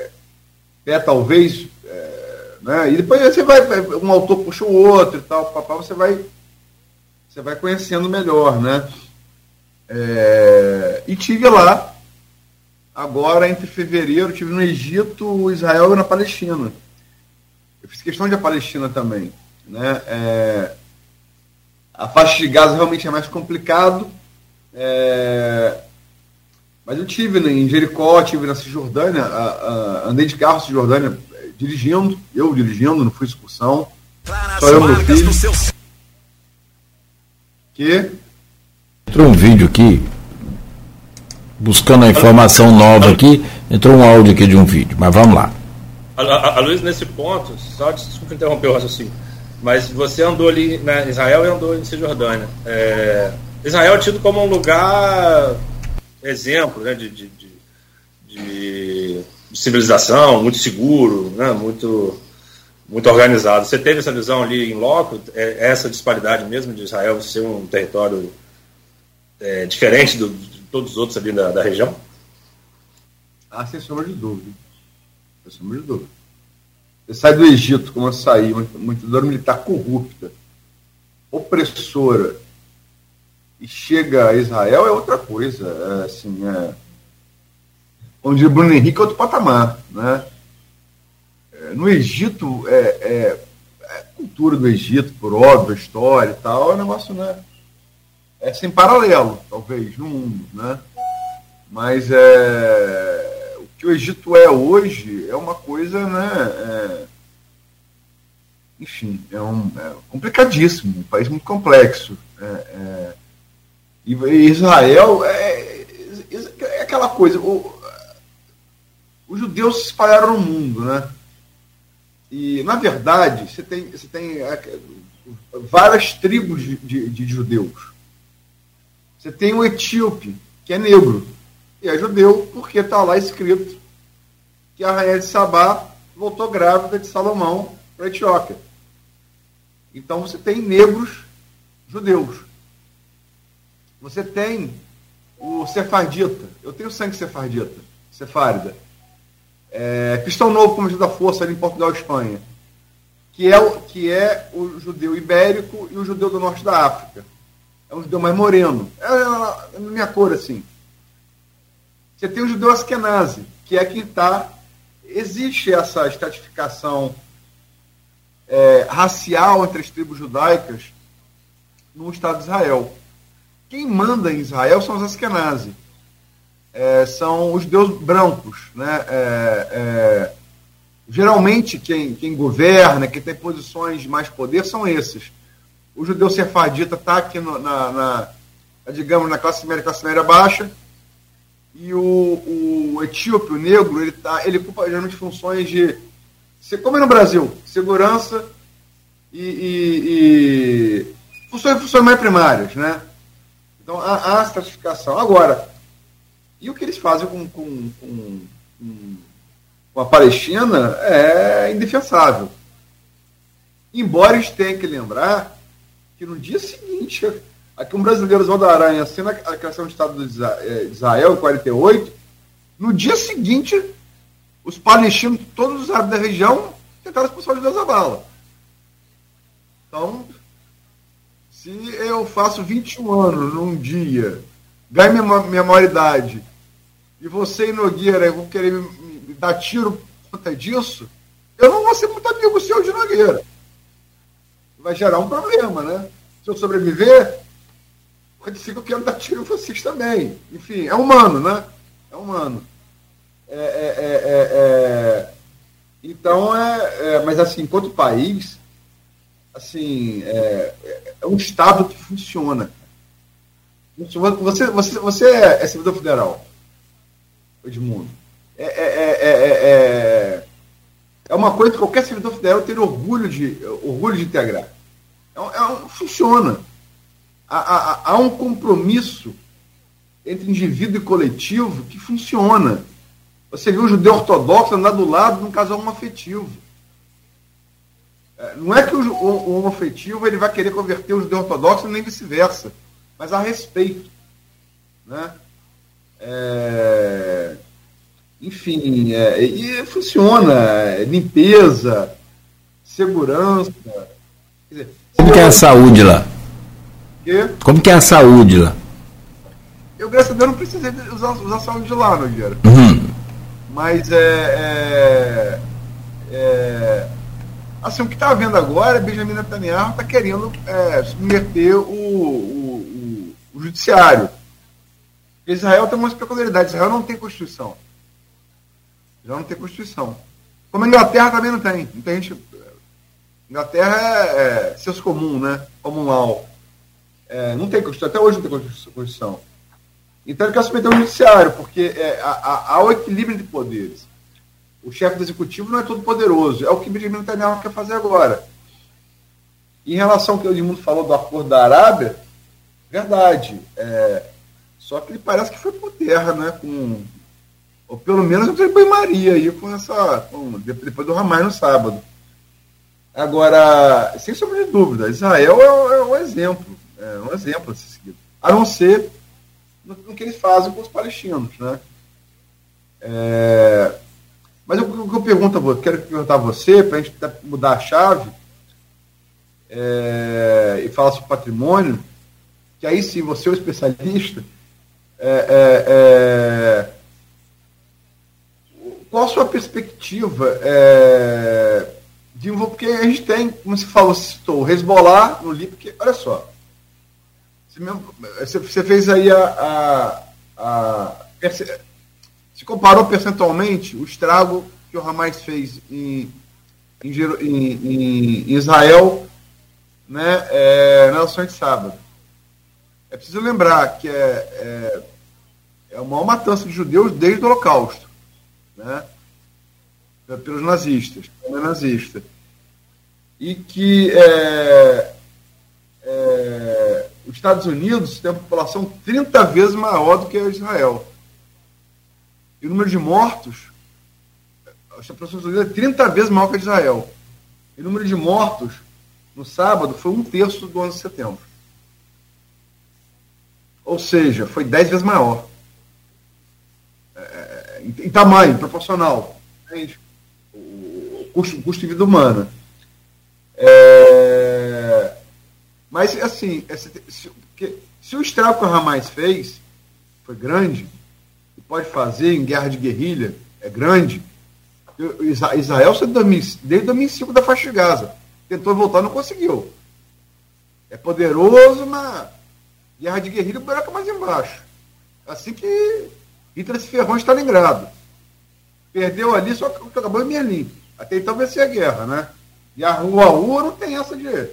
pé, talvez, é, né? e depois você vai, um autor puxa o outro e tal, papá, você vai, você vai conhecendo melhor, né? É, e tive lá, agora entre fevereiro, tive no Egito, Israel e na Palestina. Eu fiz questão de a Palestina também. Né? É, a faixa de Gaza realmente é mais complicado. É, mas eu tive né, em Jericó, tive na Cisjordânia, a, a, andei de carro na Cisjordânia dirigindo, eu dirigindo, não fui excursão. Só eu meu filho. Que? Entrou um vídeo aqui, buscando a informação nova aqui, entrou um áudio aqui de um vídeo, mas vamos lá. A, a, a Luiz, nesse ponto, só desculpa interromper o raciocínio, mas você andou ali na Israel e andou em Cisjordânia. É, Israel é tido como um lugar exemplo né, de, de, de, de, civilização, muito seguro, né, muito, muito organizado. Você teve essa visão ali em loco, é, essa disparidade mesmo de Israel ser um território é, diferente do, de todos os outros ali da, da região? Ah, sem sombra de dúvida. Sem sombra de dúvida. Você sai do Egito, como eu saí, uma, uma ditadura militar corrupta, opressora, e chega a Israel é outra coisa. É, assim, é, onde Bruno Henrique é outro patamar. Né? É, no Egito, é, é, é, cultura do Egito, por óbvio, história e tal, é um negócio, né? é sem paralelo, talvez, no mundo, né? Mas é, o que o Egito é hoje é uma coisa, né? É, enfim, é, um, complicadíssimo, um país muito complexo. É e Israel é, é, aquela coisa. O, os judeus se espalharam no mundo, né? E, na verdade, você tem, você tem é, várias tribos de, de, de judeus. Você tem o etíope, que é negro, e é judeu, porque está lá escrito que a rainha de Sabá voltou grávida de Salomão para Etiópia. Então você tem negros judeus. Você tem o sefardita. Eu tenho sangue sefardita, sefárida. É, Cristão Novo como da Força ali em Portugal e Espanha. Que é, o, que é o judeu ibérico e o judeu do norte da África é um judeu mais moreno. É, é, é minha cor, assim. Você tem o judeu Askenazi, que é quem está. Existe essa estratificação é, racial entre as tribos judaicas no Estado de Israel. Quem manda em Israel são os Askenazi. É, são os judeus brancos. Né? É, é, geralmente, quem, quem governa, quem tem posições de mais poder, são esses o judeu sefardita está aqui no, na, na, digamos, na classe média, classe média baixa, e o, o etíope, o negro, ele, tá, ele ocupa geralmente funções de, como é no Brasil, segurança e, e, e funções, funções mais primárias, né? Então, há, há classificação. Agora, e o que eles fazem com, com, com, com a Palestina é indefensável. Embora eles tenham que lembrar que no dia seguinte, aqui um brasileiro da Aranha assina a criação do Estado de eh, Israel em 48, no dia seguinte, os palestinos, todos os árabes da região, tentaram expulsar os judeus da bala. Então, se eu faço 21 anos num dia ganha minha, minha maioridade e você e Nogueira vão querer me, me dar tiro por conta disso, eu não vou ser muito amigo seu de Nogueira. Vai gerar um problema, né? Se eu sobreviver, pode ser que eu quero dar tiro em vocês também. Enfim, é humano, né? É humano. É, é, é, é, é... então, é, é, mas assim, enquanto país, assim, é, é um Estado que funciona. Você, você, você é servidor federal, Edmundo. É, é, é, é, é uma coisa que qualquer servidor federal ter orgulho de, orgulho de integrar. É, é, funciona. Há, há, há um compromisso entre indivíduo e coletivo que funciona. Você viu o judeu ortodoxo andar do lado de um casal homoafetivo. É, não é que o, o, o homoafetivo ele vai querer converter o judeu ortodoxo, nem vice-versa, mas a respeito. Né? É, enfim, é, e funciona. É, limpeza, segurança. Dizer, Como que é a saúde lá? Quê? Como que é a saúde lá? Eu, graças a Deus, não precisei usar, usar saúde lá, Nogueira. Uhum. Mas é, é, é, Assim, o que está havendo agora é Benjamin Netanyahu está querendo é, submeter o, o, o, o judiciário. Israel tem uma peculiaridade. Israel não tem Constituição. Israel não tem Constituição. Como a Inglaterra também não tem. Não tem gente... Inglaterra é, é senso comum, né? Comunal. É, não tem Constituição. Até hoje não tem Constituição. Então ele quer submeter o judiciário, porque é, há, há o equilíbrio de poderes. O chefe do executivo não é todo poderoso. É o que Benjamin Netanyahu quer fazer agora. Em relação ao que o Edmundo falou do acordo da Arábia, verdade. É, só que ele parece que foi por terra, né? Com, ou pelo menos eu tenho maria aí com essa. Com, depois do Hamas no sábado. Agora, sem sombra de dúvida, Israel é, é um exemplo. É um exemplo a ser seguido. A não ser no, no, que eles fazem com os palestinos, né? É, mas o que eu pergunto quero perguntar a você, para a gente mudar a chave é, e falar sobre patrimônio, que aí sim você é o especialista. É, é, é qual a sua perspectiva é, de porque a gente tem, como você falou, citou o no Líbano, porque, olha só, você, você fez aí a, a, a, se comparou percentualmente o estrago que o Hamas fez em, em, em, em Israel né, é, na nação de sábado. É preciso lembrar que é, é, é a maior matança de judeus desde o Holocausto, né, pelos nazistas, pelo nazista. E que é, é, os Estados Unidos têm uma população 30 vezes maior do que Israel. E o número de mortos, a população é 30 vezes maior que a de Israel. E o número de mortos no sábado foi um terço do 11 de setembro. Ou seja, foi 10 vezes maior. É, em, tamanho, proporcional. O custo, o custo de vida humana. É, mas, assim, se, se, se o estrago que o Hamas fez foi grande, pode fazer em guerra de guerrilha, é grande, Israel, desde 2005 da faixa de Gaza, tentou voltar não conseguiu. É poderoso, mas guerra de guerrilha, o buraco é mais embaixo. Assim que Hitler se ferrou em Stalingrado. Perdeu ali, só que acabou em Berlim. Até então vencer a guerra, né? E a rua rua não tem essa de,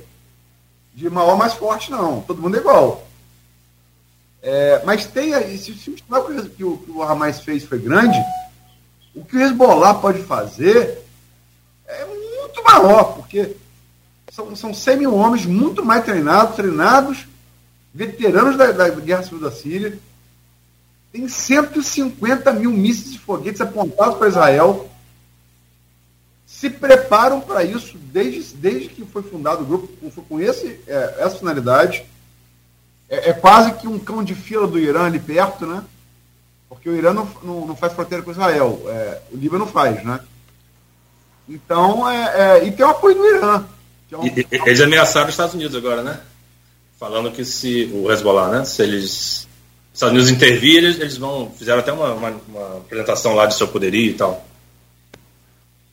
de maior mais forte, não. Todo mundo é igual. É, mas tem aí, se, se o estrago que o, o Hamas fez foi grande, o que o Hezbollah pode fazer é muito maior, porque são, são 100 mil homens muito mais treinados, treinados, veteranos da, da Guerra Civil da Síria. Tem 150 mil mísseis e foguetes apontados para Israel. Se preparam para isso desde, desde que foi fundado o grupo, com, com esse, é, essa finalidade. É, é, quase que um cão de fila do Irã ali perto, né? Porque o Irã não, não, não faz fronteira com Israel, é, o Líbano faz, né? Então, é, é, e tem o apoio do Irã. Um... e, eles ameaçaram os Estados Unidos agora, né? Falando que se o Hezbollah, né? Se eles Estados Unidos intervir, eles, eles vão fizeram até uma, uma, uma, apresentação lá de seu poderio e tal.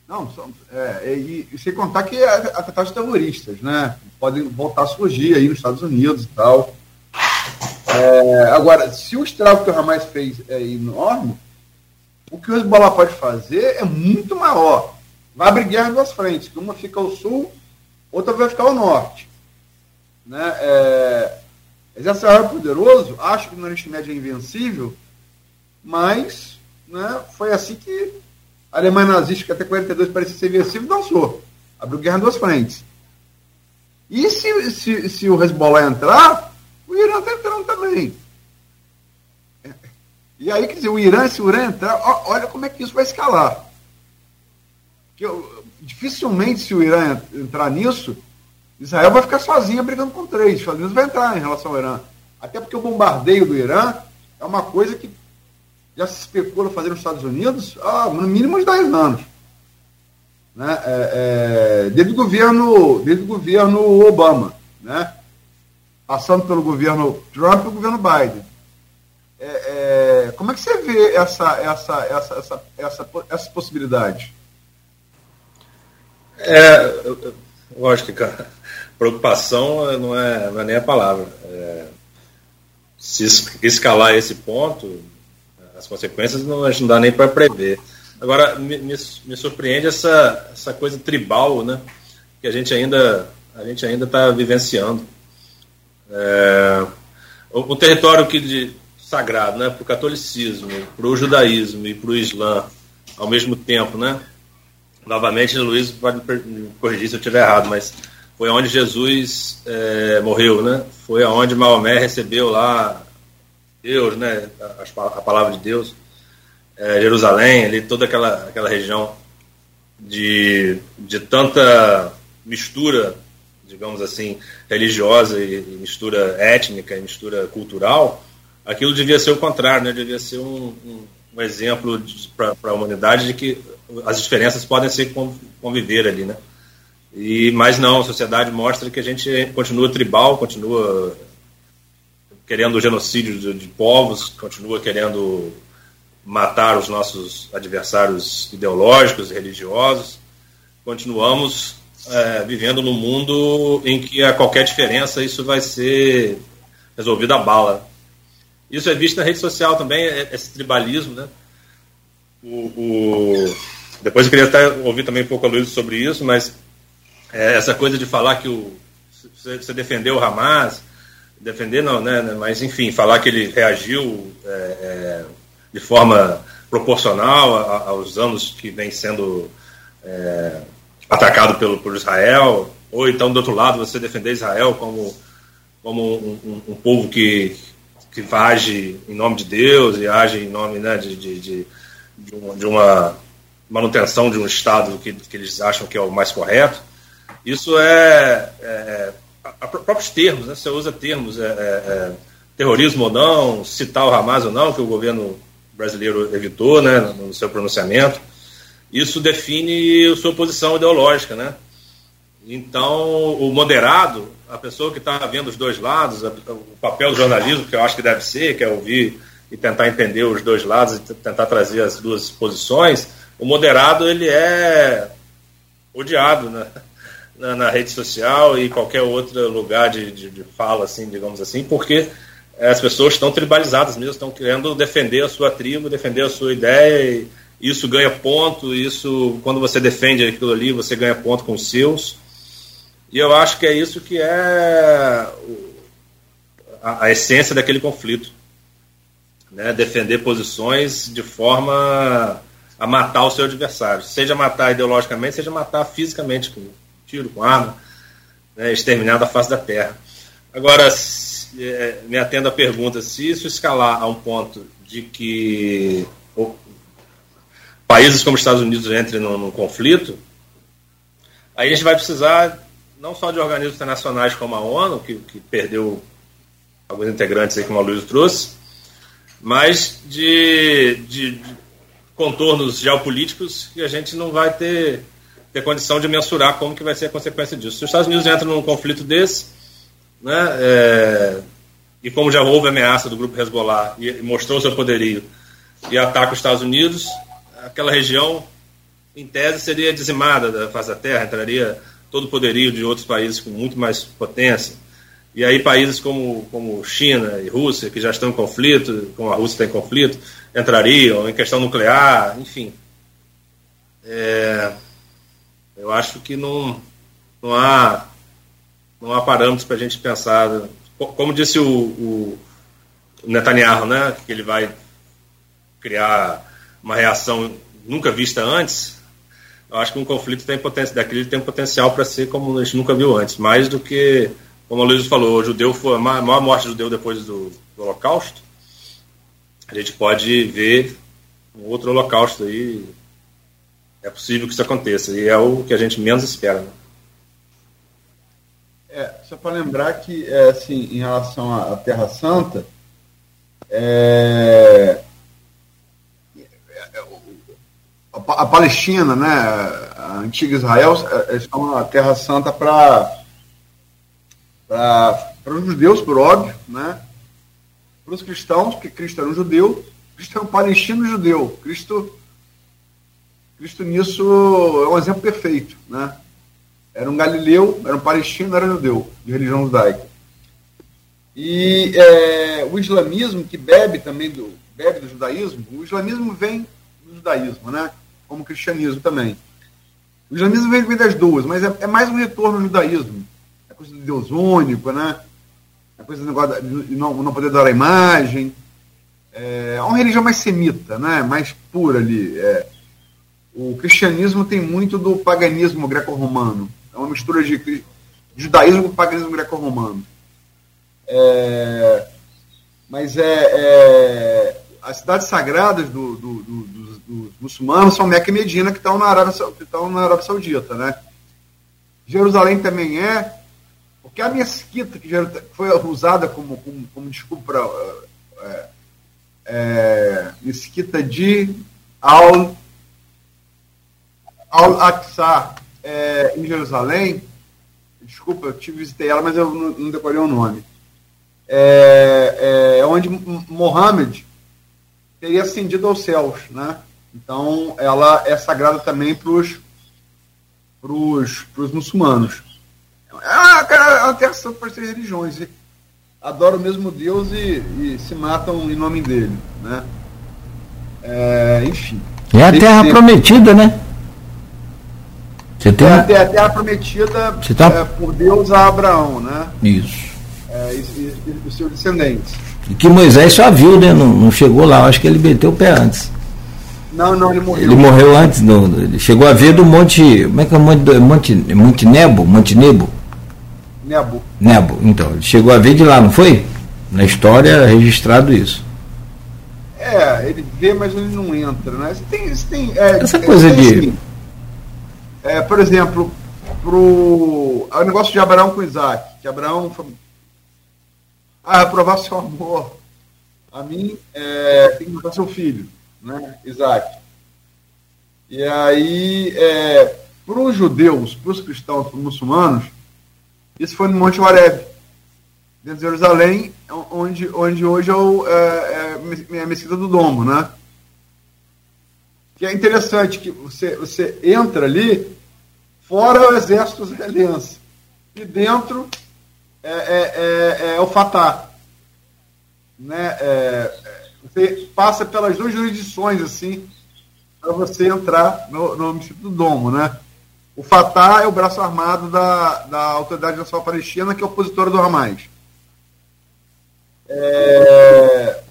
Não, é, e, e, sem contar que é atentados terroristas, né? Podem voltar a surgir aí nos Estados Unidos e tal. É, agora, se o estrago que o Hamas fez é enorme, o que o Hezbollah pode fazer é muito maior. Vai abrir guerra em duas frentes, uma fica ao sul, outra vai ficar ao norte. Né? É, exército é poderoso, acho que no Oriente Médio é invencível, mas né, foi assim que a Alemanha nazista, que até 42 parecia ser invencível, dançou. Abriu guerra em duas frentes. E se, se, se o Hezbollah entrar, o Irã está entrando também. E aí, quer dizer, o Irã, se o Irã entrar, olha como é que isso vai escalar. Que eu, dificilmente, se o Irã entrar nisso, Israel vai ficar sozinha brigando com três. Os Estados Unidos vai entrar em relação ao Irã. Até porque o bombardeio do Irã é uma coisa que já se especula fazer nos Estados Unidos há no mínimo uns 10 anos. Né? É, é, desde, o governo, desde o governo Obama. Né? Passando pelo governo Trump e o governo Biden. É, é, como é que você vê essa, essa, essa, essa, essa, essa possibilidade? É, lógico, cara. Preocupação não é, não é nem a palavra. É, se escalar esse ponto, as consequências não, não dá nem para prever. Agora, me, me, me, surpreende essa, essa coisa tribal, né? Que a gente ainda a gente ainda está vivenciando. É, o, território que de, sagrado, né? Para o catolicismo, para o judaísmo e para o islã, ao mesmo tempo, né? Novamente, Luiz pode me corrigir se eu estiver errado, mas foi onde Jesus é, morreu, né? Foi aonde Maomé recebeu lá Deus, né? A, a palavra de Deus, é, Jerusalém, ali toda aquela aquela região de de tanta mistura, digamos assim, religiosa e, mistura étnica e mistura cultural aquilo devia ser o contrário, né? devia ser um, um, um exemplo para a humanidade de que as diferenças podem ser conviver ali, né? E, mas não, a sociedade mostra que a gente continua tribal, continua querendo o genocídio de, de povos, continua querendo matar os nossos adversários ideológicos e religiosos. Continuamos é, vivendo num mundo em que a qualquer diferença isso vai ser resolvido a bala. Isso é visto na rede social também, é, esse tribalismo, né? O, o... Depois eu queria até ouvir também um pouco a Luísa sobre isso, mas é, essa coisa de falar que o, você, defendeu o Hamas, defender não, né? Mas enfim, falar que ele reagiu é, é, de forma proporcional aos anos que vem sendo é, atacado pelo, por Israel, ou então do outro lado você defender Israel como, como um, um, um povo que, que age em nome de Deus e age em nome né, de, de, de, de, uma, de uma manutenção de um Estado que, que eles acham que é o mais correto. Isso é, é a, a próprios termos, né? você usa termos é, é, é, terrorismo ou não, citar o Hamas ou não, que o governo brasileiro evitou né, no seu pronunciamento. Isso define sua posição ideológica, né? Então, o moderado a pessoa que está vendo os dois lados, o papel do jornalismo, que eu acho que deve ser, que é ouvir e tentar entender os dois lados e tentar trazer as duas posições, o moderado ele é odiado né? na, na, rede social e qualquer outro lugar de, de, de, fala, assim, digamos assim, porque as pessoas estão tribalizadas mesmo, estão querendo defender a sua tribo, defender a sua ideia, e isso ganha ponto, isso, quando você defende aquilo ali, você ganha ponto com os seus. E eu acho que é isso que é a, a essência daquele conflito. Né? Defender posições de forma a matar o seu adversário. Seja matar ideologicamente, seja matar fisicamente, com tiro, com arma, né? exterminar da face da terra. Agora, se, é, me atendo à pergunta, se isso escalar a um ponto de que países como os Estados Unidos entrem num conflito, aí a gente vai precisar não só de organismos internacionais como a ONU, que, que perdeu alguns integrantes aí, como a Luiz trouxe, mas de, de, de, contornos geopolíticos que a gente não vai ter, ter condição de mensurar como que vai ser a consequência disso. Se os Estados Unidos entram num conflito desse, né, é, e como já houve ameaça do grupo Hezbollah e mostrou seu poderio e ataca os Estados Unidos, aquela região, em tese, seria dizimada da face da terra, entraria todo o poderio de outros países com muito mais potência. E aí países como, como China e Rússia, que já estão em conflito, como a Rússia está em conflito, entrariam em questão nuclear, enfim. É, eu acho que não, não há não há parâmetros para a gente pensar. Como disse o, o, Netanyahu, né, que ele vai criar uma reação nunca vista antes. Eu acho que um conflito tem potência, daquele tem potencial para ser como a gente nunca viu antes, mais do que, como o Luiz falou, o judeu foi a maior morte do judeu depois do, do Holocausto. A gente pode ver um outro Holocausto aí. É possível que isso aconteça e é o que a gente menos espera. Né? É, só para lembrar que, é, assim, em relação à Terra Santa, é, a, Palestina, né, a antiga Israel, é, eles são a Terra Santa para para os judeus, por óbvio, né, para os cristãos, porque Cristo era um judeu, Cristo é um palestino judeu, Cristo, Cristo nisso é um exemplo perfeito, né, era um galileu, era um palestino, era um judeu, de religião judaica. E é, o islamismo, que bebe também do, bebe do judaísmo, o islamismo vem do judaísmo, né? como o cristianismo também. O islamismo vem, vem das duas, mas é, é, mais um retorno ao judaísmo. É coisa do Deus único, né? É coisa do negócio de não, não poder dar a imagem. É, é uma religião mais semita, né? mais pura ali. É, o cristianismo tem muito do paganismo greco-romano. É uma mistura de judaísmo com paganismo greco-romano. É, mas é, é, as cidades sagradas do, do, do, dos, muçulmanos são Meca e Medina, que estão na Arábia, que estão na Arábia Saudita. Né? Jerusalém também é, porque a mesquita que foi usada como, como, como desculpa para. É, é, mesquita de Al, Al-Aqsa é, em Jerusalém, desculpa, eu te visitei ela, mas eu não, não decorei o nome é, é, onde Mohammed teria ascendido aos céus, né? Então, ela é sagrada também para os muçulmanos. Ah, cara, ela tem ação para as três religiões. Adoram o mesmo Deus e, e, se matam em nome dele, né? É, enfim. É a terra prometida, né? Você tem... É a terra prometida tá... é, por Deus a Abraão, né? Isso é, e, e, e, os seus descendentes. E que Moisés só viu, né? Não, não chegou lá, acho que ele meteu o pé antes. Não, não, ele morreu. Ele morreu antes, não, ele chegou a ver do Monte. Como é que é o Monte, Monte, Monte Nebo? Monte Nebo? Nebo. Nebo, então. Ele chegou a ver de lá, não foi? Na história é registrado isso. É, ele vê, mas ele não entra, né? Você tem, você tem, é, Essa coisa de. Assim, é, por exemplo, pro, o negócio de Abraão com Isaac, que Abraão foi ah, provar seu amor a mim é, tem que matar seu filho, né, Isaac. E aí, é, para os judeus, para os cristãos, para os muçulmanos, isso foi no Monte Horeb, dentro de Jerusalém, onde, onde hoje é, o, é, é a Mesquita do Domo, né? Que é interessante que você, você entra ali, fora o exército israelense, e dentro é, é, é, é o Fatah. Né? É, você passa pelas duas jurisdições assim para você entrar no, no município do Domo. Né? O Fatah é o braço armado da, da Autoridade Nacional Palestina, que é opositora do Hamas. É,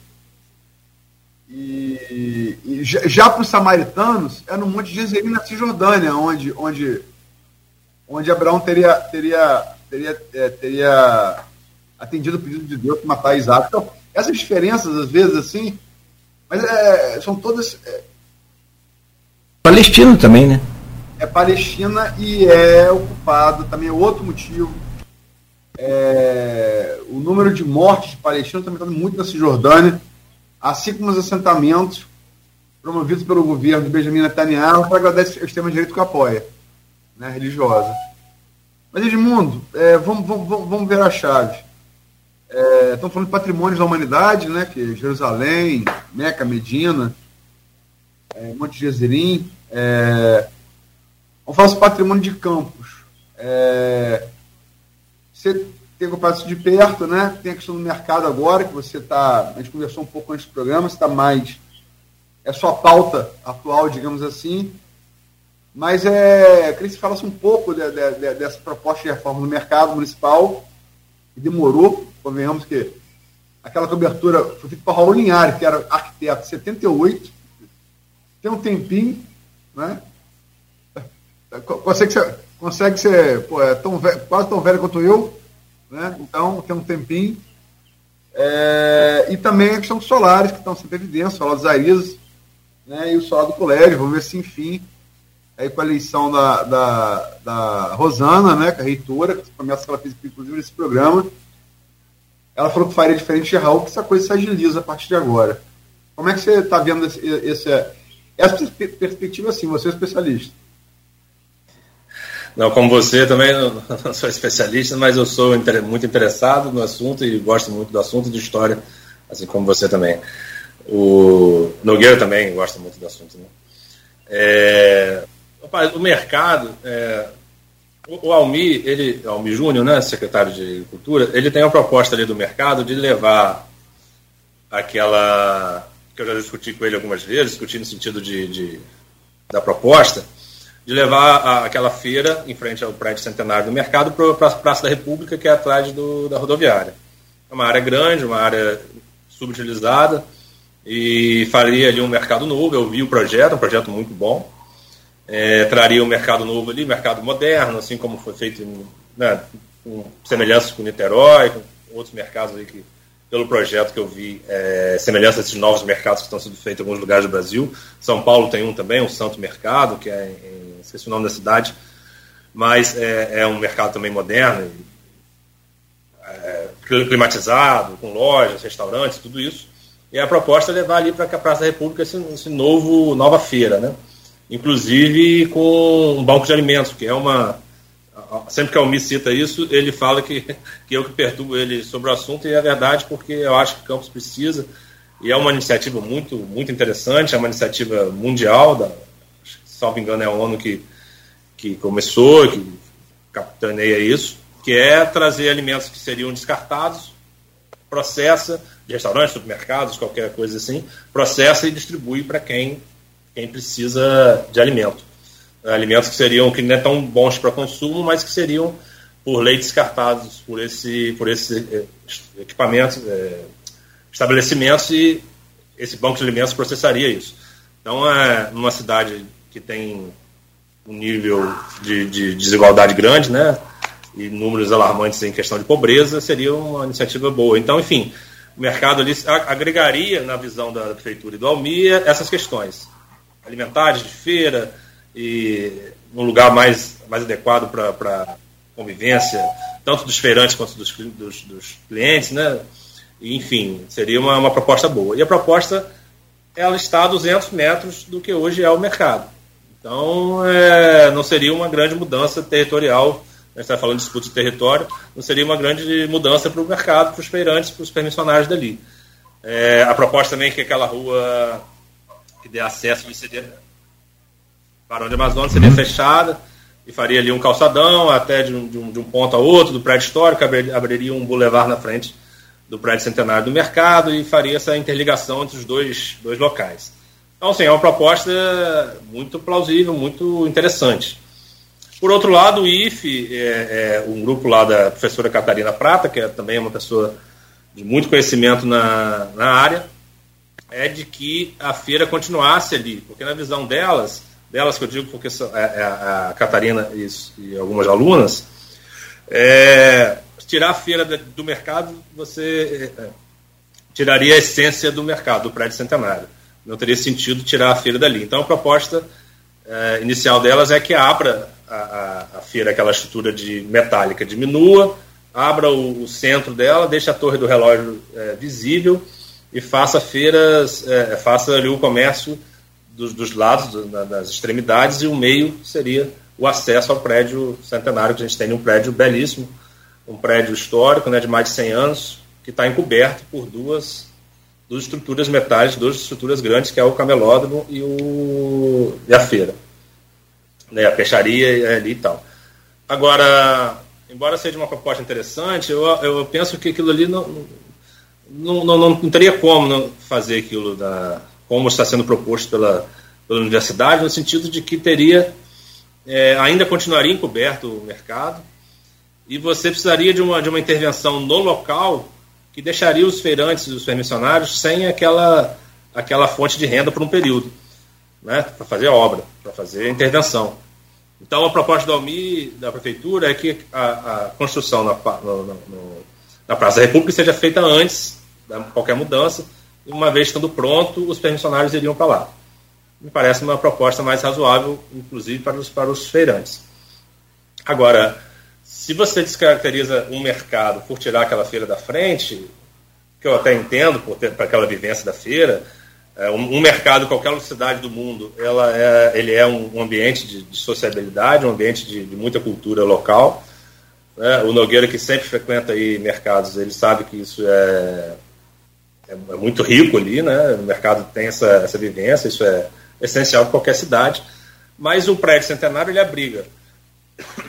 e, e, já para os samaritanos, é no Monte Gezerim, na Cisjordânia, onde, onde, onde Abraão teria, teria teria, é, teria atendido o pedido de Deus para matar Isaac. Então, essas diferenças, às vezes, assim, mas é, são todas. É, Palestina também, né? É Palestina e é ocupado, também é outro motivo. É, o número de mortes de palestinos também está muito na Cisjordânia, assim como os assentamentos promovidos pelo governo de Benjamin Netanyahu para agradar o extrema-direita que apoia, né, religiosa. Mas, Edmundo, é, vamos, vamos, vamos ver a chave. É, estão falando de patrimônios da humanidade, né? Que é Jerusalém, Meca, Medina, é, Monte Gezerim. É, vamos falar sobre patrimônio de campos. É, você tem acompanhado isso de perto, né? Tem a questão do mercado agora, que você está. A gente conversou um pouco antes do programa, você está mais. É sua pauta atual, digamos assim. Mas é, eu queria que você falasse um pouco de, de, de, dessa proposta de reforma no mercado municipal, que demorou, convenhamos que aquela cobertura foi feita para Raul Linhares, que era arquiteto 78, tem um tempinho, né? Consegue ser, consegue ser pô, é tão velho, quase tão velho quanto eu, né? Então tem um tempinho. É, e também a questão dos solares, que estão sempre em evidência, o solar dos Arizas, né? E o solar do colégio, vamos ver se enfim aí com a eleição da, da, da Rosana, né, que é a reitora, que começa que ela fez inclusive nesse programa, ela falou que faria diferente de Raul, que essa coisa se agiliza a partir de agora. Como é que você está vendo esse, esse, essa perspectiva assim, você é especialista? Não, como você também não sou especialista, mas eu sou muito interessado no assunto e gosto muito do assunto de história, assim como você também. O Nogueira também gosta muito do assunto, né? É, o mercado, é, o, Almi, ele, Almi Júnior, né, secretário de Agricultura, ele tem uma proposta ali do mercado de levar aquela que eu já discuti com ele algumas vezes, discuti no sentido de, de da proposta, de levar a, aquela feira em frente ao prédio centenário do mercado para a Praça da República, que é atrás do, da rodoviária. É uma área grande, uma área subutilizada, e faria ali um mercado novo. Eu vi o projeto, um projeto muito bom é, traria um mercado novo ali, mercado moderno, assim como foi feito né, com semelhanças com Niterói, com outros mercados aí que, pelo projeto que eu vi, é, semelhanças desses novos mercados que estão sendo feitos em alguns lugares do Brasil. São Paulo tem um também, o Santo Mercado, que é, em, esqueci o nome da cidade, mas é, é um mercado também moderno, é, climatizado, com lojas, restaurantes, tudo isso. E a proposta é levar ali para a Praça da República esse, esse novo, nova feira, né? Inclusive com um banco de alimentos, que é uma. Sempre que a Almi cita isso, ele fala que, que eu que perturbo ele sobre o assunto, e é verdade, porque eu acho que Campos precisa, e é uma iniciativa muito, muito interessante, é uma iniciativa mundial, da, salvo engano, é a ONU que, que começou, que capitaneia isso, que é trazer alimentos que seriam descartados, processa, de restaurantes, supermercados, qualquer coisa assim, processa e distribui para quem quem precisa de alimento. Alimentos que seriam que não é tão bons para consumo, mas que seriam por lei descartados por esse por esse eh, equipamento, é, estabelecimentos e esse banco de alimentos processaria isso. Então, é numa cidade que tem um nível de, de desigualdade grande, né, e números alarmantes em questão de pobreza, seria uma iniciativa boa. Então, enfim, o mercado ali agregaria, na visão da prefeitura e do Almia, essas questões alimentares de feira e um lugar mais, mais adequado para convivência, tanto dos feirantes quanto dos, dos, dos clientes, né? Enfim, seria uma, uma proposta boa. E a proposta, ela está a 200 metros do que hoje é o mercado. Então, é, não seria uma grande mudança territorial, a gente está falando de disputa de território, não seria uma grande mudança para o mercado, para os feirantes, para os permissionários dali. É, a proposta também é que aquela rua que dê acesso seria Barão de Amazonas seria uhum. fechada e faria ali um calçadão até de um, de um, de um ponto a outro do prédio histórico, abriria, abriria um bulevar na frente do prédio centenário do mercado e faria essa interligação entre os dois, dois locais. Então, assim, é uma proposta muito plausível, muito interessante. Por outro lado, o IFE, é, é, um grupo lá da professora Catarina Prata, que é também uma pessoa de muito conhecimento na, na área, é de que a feira continuasse ali, porque na visão delas, delas que eu digo porque é, é a Catarina e, e algumas alunas, é, tirar a feira do mercado, você é, tiraria a essência do mercado, do prédio centenário. Não teria sentido tirar a feira dali. Então a proposta é, inicial delas é que abra a, a, a, feira, aquela estrutura de metálica, diminua, abra o, o centro dela, deixe a torre do relógio é, visível e faça feiras, é, faça ali o comércio dos, dos lados, do, das extremidades, e o meio seria o acesso ao prédio centenário, que a gente tem um prédio belíssimo, um prédio histórico, né, de mais de 100 anos, que está encoberto por duas, duas estruturas metálicas, duas estruturas grandes, que é o camelódromo e, o, e a feira. Né, a peixaria ali e tal. Agora, embora seja uma proposta interessante, eu, eu penso que aquilo ali não, não, não, não, teria como fazer aquilo da, como está sendo proposto pela, pela universidade, no sentido de que teria é, ainda continuaria encoberto o mercado e você precisaria de uma, de uma intervenção no local que deixaria os feirantes e os permissionários sem aquela, aquela fonte de renda por um período, né, para fazer a obra, para fazer intervenção. Então, a proposta da ALMI, da Prefeitura, é que a, a construção na, no, no, na Praça da República seja feita antes qualquer mudança, uma vez estando pronto, os permissionários iriam para lá. Me parece uma proposta mais razoável, inclusive para os, para os feirantes. Agora, se você descaracteriza um mercado por tirar aquela feira da frente, que eu até entendo por ter para aquela vivência da feira, é, um, um, mercado qualquer cidade do mundo, ela é, ele é um, ambiente de, de, sociabilidade, um ambiente de, de muita cultura local. Né? O Nogueira que sempre frequenta aí mercados, ele sabe que isso é, é, é muito rico ali, né? O mercado tem essa, essa vivência, isso é essencial para qualquer cidade. Mas o prédio centenário ele abriga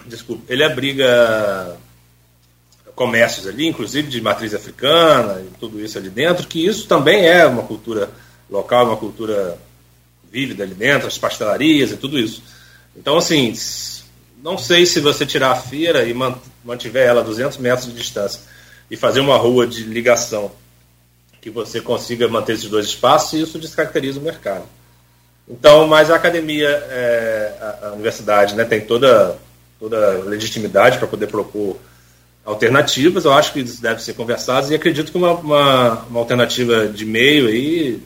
desculpa, ele abriga comércios ali, inclusive de matriz africana e tudo isso ali dentro, que isso também é uma cultura local, uma cultura vívida ali dentro, as pastelarias e tudo isso. Então, assim, não sei se você tirar a feira e mantiver ela a 200 metros de distância e fazer uma rua de ligação que você consiga manter esses dois espaços, isso descaracteriza o mercado. Então, mas a academia, é, a, a universidade, né, tem toda toda legitimidade para poder propor alternativas. Eu acho que isso deve ser conversado e acredito que uma, uma, uma, alternativa de meio aí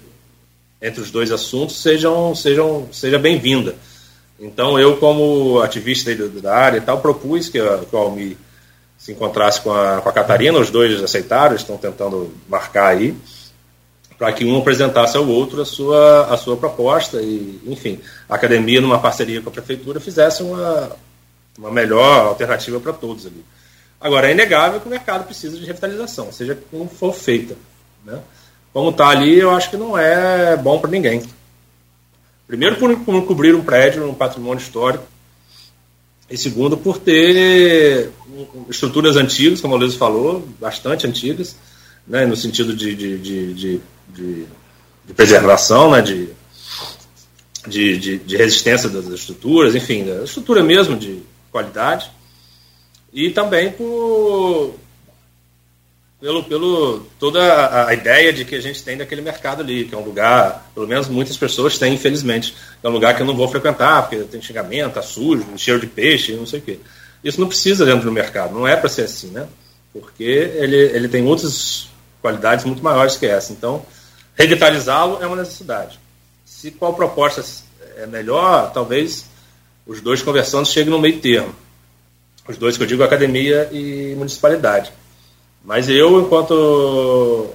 entre os dois assuntos sejam, sejam, seja bem-vinda. Então, eu, como ativista da área e tal, propus que, a, que o Almi se encontrasse com a, com a Catarina, os dois aceitaram, estão tentando marcar aí, para que um apresentasse ao outro a sua, a sua proposta e, enfim, a academia, numa parceria com a prefeitura, fizesse uma, uma melhor alternativa para todos ali. Agora, é inegável que o mercado precisa de revitalização, seja como for feita. Né? Como está ali, eu acho que não é bom para ninguém. Primeiro, por, por cobrir um prédio, um patrimônio histórico, e segundo, por ter estruturas antigas, como o Luiz falou, bastante antigas, né, no sentido de, de, de, de, de preservação, né, de, de, de, resistência das estruturas, enfim, da estrutura mesmo de, qualidade, e também por pelo, pelo toda a ideia de que a gente tem daquele mercado ali, que é um lugar, pelo menos muitas pessoas têm, infelizmente, é um lugar que eu não vou frequentar, porque tem xingamento, tá sujo, cheiro de peixe, não sei o quê. Isso não precisa dentro do mercado, não é para ser assim, né? Porque ele, ele tem outras qualidades muito maiores que essa. Então, revitalizá-lo é uma necessidade. Se qual proposta é melhor, talvez os dois conversando cheguem no meio termo. Os dois que eu digo, academia e municipalidade. Mas eu, enquanto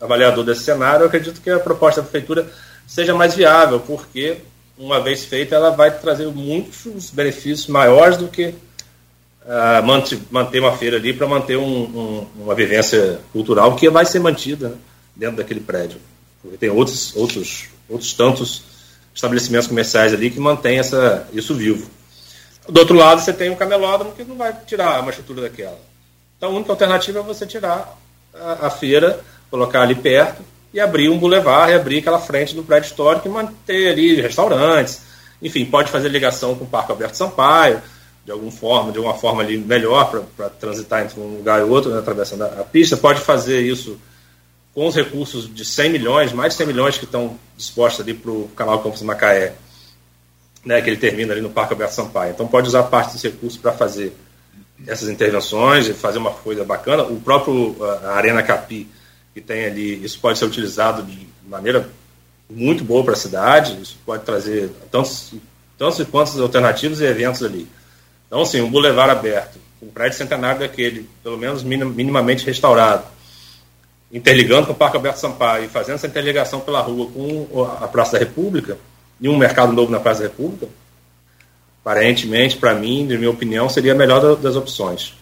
avaliador desse cenário, acredito que a proposta da prefeitura seja mais viável, porque, uma vez feita, ela vai trazer muitos benefícios maiores do que uh, manter uma feira ali para manter um, um, uma vivência cultural que vai ser mantida né, dentro daquele prédio. Porque tem outros, outros, outros tantos estabelecimentos comerciais ali que mantém essa, isso vivo. Do outro lado, você tem um camelódromo que não vai tirar uma estrutura daquela. Então, a única alternativa é você tirar a, a feira, colocar ali perto e abrir um bulevar e abrir aquela frente do prédio histórico e manter ali restaurantes. Enfim, pode fazer ligação com o Parque Alberto Sampaio, de alguma forma, de alguma forma ali melhor para transitar entre um lugar e outro, né, atravessando a, a pista. Pode fazer isso com os recursos de 100 milhões, mais de 100 milhões que estão dispostos ali para o canal Campos Macaé, né, que ele termina ali no Parque Alberto Sampaio. Então pode usar parte desse recurso para fazer essas intervenções e fazer uma coisa bacana. O próprio a Arena Capi, que tem ali, isso pode ser utilizado de maneira muito boa para a cidade, isso pode trazer tantos, tantos e quantos alternativos e eventos ali. Então, assim, um bulevar aberto, um prédio centenário daquele, pelo menos minimamente restaurado, interligando com o Parque Alberto Sampaio e fazendo essa interligação pela rua com a Praça da República e um mercado novo na Praça da República, aparentemente, para mim, de minha opinião, seria a melhor das opções.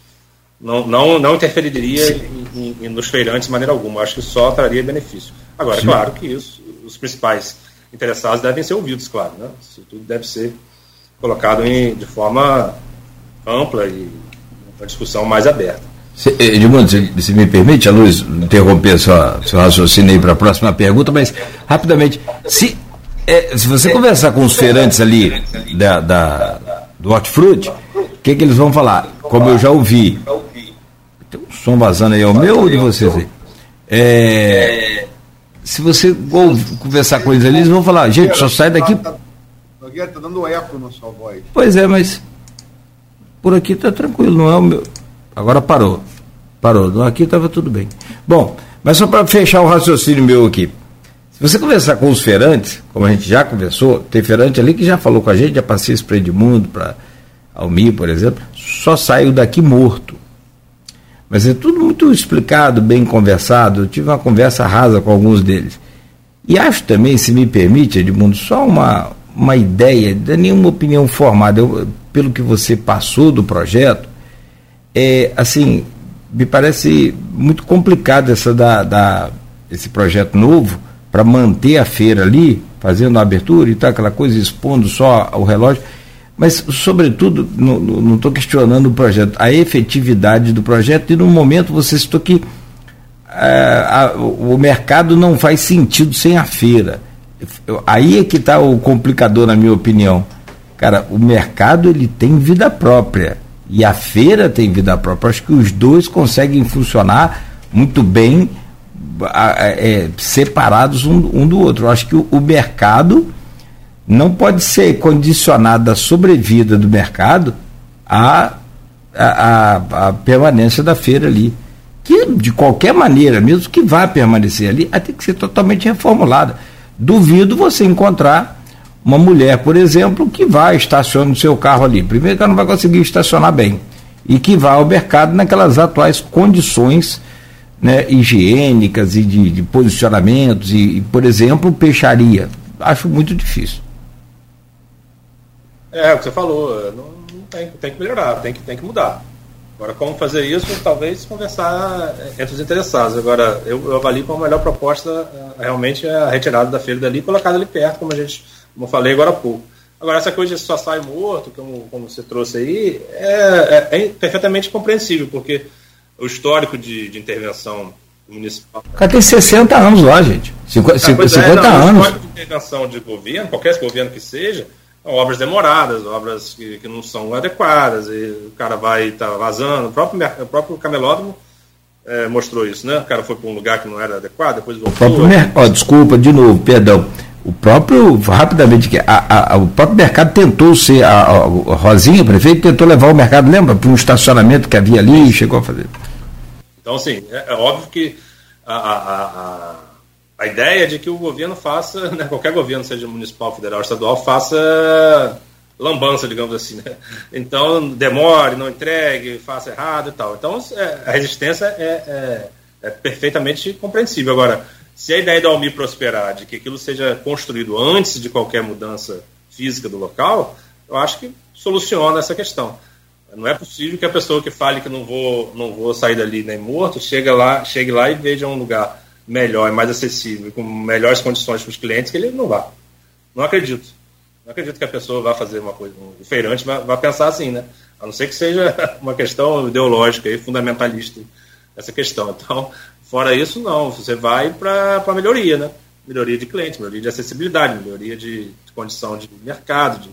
Não, não, não interferiria em, em, nos feirantes de maneira alguma. Acho que só traria benefício. Agora, Sim. claro que isso, os principais interessados devem ser ouvidos, claro. Né? Isso tudo deve ser colocado em, de forma ampla e uma discussão mais aberta. Se, Edmundo, se, se, me permite, a Luz, interromper sua, seu raciocínio aí para a próxima pergunta, mas rapidamente, se, é, se você conversar com os feirantes ali da, da do hortifruti, o que, que eles vão falar? Como eu já ouvi, tem um som vazando aí, é o meu ou de vocês aí? É, se você conversar com eles ali, eles vão falar, gente, só sai daqui. Nogueira, tá dando eco na sua voz. Pois é, mas por aqui tá tranquilo, não é o meu. Agora parou. Parou. Aqui estava tudo bem. Bom, mas só para fechar o raciocínio meu aqui. Se você conversar com os feirantes, como a gente já conversou, tem feirante ali que já falou com a gente, já passei para Edmundo, para Almir, por exemplo, só saiu daqui morto. Mas é tudo muito explicado, bem conversado. Eu tive uma conversa rasa com alguns deles. E acho também, se me permite, Edmundo, só uma, uma ideia, não é nenhuma opinião formada. Eu, pelo que você passou do projeto, é assim, me parece muito complicado essa da, da esse projeto novo para manter a feira ali, fazendo a abertura e tal, aquela coisa, expondo só o relógio. Mas, sobretudo, não estou questionando o projeto, a efetividade do projeto, e no momento você citou que é, a, o mercado não faz sentido sem a feira. Aí é que está o complicador, na minha opinião. Cara, o mercado ele tem vida própria e a feira tem vida própria. Acho que os dois conseguem funcionar muito bem é, separados um, um, do outro. Acho que o, o, mercado não pode ser condicionado a sobrevida do mercado à, à, à, permanência da feira ali. Que, de qualquer maneira, mesmo que vá permanecer ali, tem que ser totalmente reformulada. Duvido você encontrar uma mulher, por exemplo, que vai estaciona o seu carro ali. Primeiro que ela não vai conseguir estacionar bem. E que vai ao mercado naquelas atuais condições né, higiênicas e de, de posicionamentos, e, e, por exemplo, peixaria. Acho muito difícil. É, o que você falou, não, não tem, tem que melhorar, tem que, tem que mudar. Agora, como fazer isso, talvez conversar entre os interessados. Agora, eu, eu avalio como a melhor proposta eh, realmente é a retirada da feira dali e colocada ali perto, como a gente como eu falei agora há pouco. Agora, essa coisa de só sai morto, como, como você trouxe aí, é, é, é perfeitamente compreensível, porque o histórico de, de intervenção municipal. O cara tem 60 anos lá, gente. 50, ah, 50 é, não, anos. O histórico de intervenção de governo, qualquer governo que seja, são obras demoradas, obras que, que não são adequadas, e o cara vai estar tá vazando. O próprio, o próprio camelódromo é, mostrou isso, né? O cara foi para um lugar que não era adequado, depois voltou. O próprio mer... oh, desculpa, de novo, perdão o próprio, rapidamente, a, a, o próprio mercado tentou ser, a, a, Rosinha, prefeito, tentou levar o mercado, lembra, para um estacionamento que havia ali e chegou a fazer. Então, assim, é, é óbvio que a, a, a, ideia de que o governo faça, né, qualquer governo, seja municipal, federal, estadual, faça lambança, digamos assim. Né? Então, demore, não entregue, faça errado e tal. Então, é, a resistência é, é, é perfeitamente compreensível. Agora, se a ideia do Almir prosperar, de que aquilo seja construído antes de qualquer mudança física do local, eu acho que soluciona essa questão. Não é possível que a pessoa que fale que não vou, não vou sair dali nem morto, chegue lá, chegue lá e veja um lugar melhor mais acessível, com melhores condições para os clientes, que ele não vá. Não acredito. Não acredito que a pessoa vá fazer uma coisa, o feirante vá, vá pensar assim, né? A não ser que seja uma questão ideológica e fundamentalista essa questão. Então, Fora isso, não. Você vai para a melhoria, né? Melhoria de cliente, melhoria de acessibilidade, melhoria de, de condição de mercado, de,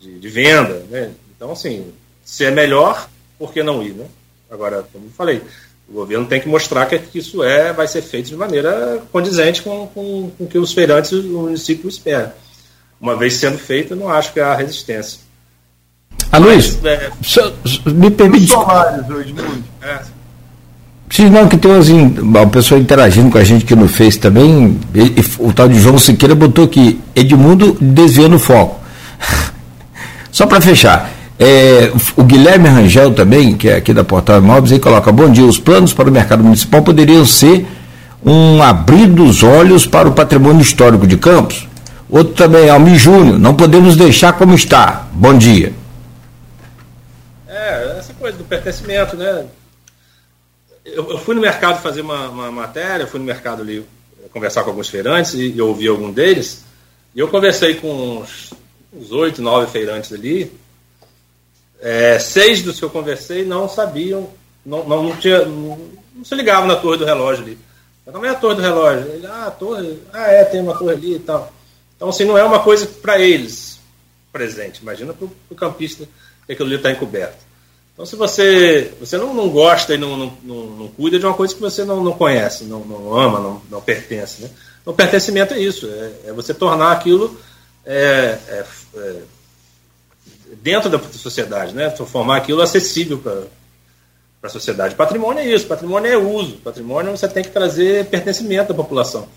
de, de, venda, né? Então, assim, se é melhor, por que não ir, né? Agora, como eu falei, o governo tem que mostrar que isso é, vai ser feito de maneira condizente com, com, com o que os feirantes e o município esperam. Uma vez sendo feito, eu não acho que há resistência. Ah, Luiz, Mas, é, me permite. Os salários hoje, muito. É, não, que tem assim, uma pessoa interagindo com a gente que no Face também, e, e, o tal de João Siqueira botou aqui, Edmundo desviando o foco. Só para fechar, é, o Guilherme Rangel também, que é aqui da Portal Imóveis, aí coloca, bom dia, os planos para o mercado municipal poderiam ser um abrir dos olhos para o patrimônio histórico de Campos. Outro também, Almi Júnior, não podemos deixar como está. Bom dia. É, essa coisa do pertencimento, né? eu, eu, fui no mercado fazer uma, uma, matéria, fui no mercado ali conversar com alguns feirantes e, e ouvi algum deles. E eu conversei com uns oito, nove feirantes ali. É, seis dos que eu conversei não sabiam, não, não, não, tinha, não, não se ligavam na torre do relógio ali. Não é a torre do relógio. Ele, ah, a torre, ah, é, tem uma torre ali e tal. Então, assim, não é uma coisa para eles presente. Imagina para o campista que aquilo ali está encoberto. Então, se você, você não, não gosta e não, não, não, não, cuida de uma coisa que você não, não conhece, não, não ama, não, não pertence. Né? Então, pertencimento é isso, é, é você tornar aquilo é, é, é dentro da sociedade, né? formar aquilo acessível para a sociedade. Patrimônio é isso, patrimônio é uso, patrimônio você tem que trazer pertencimento à população.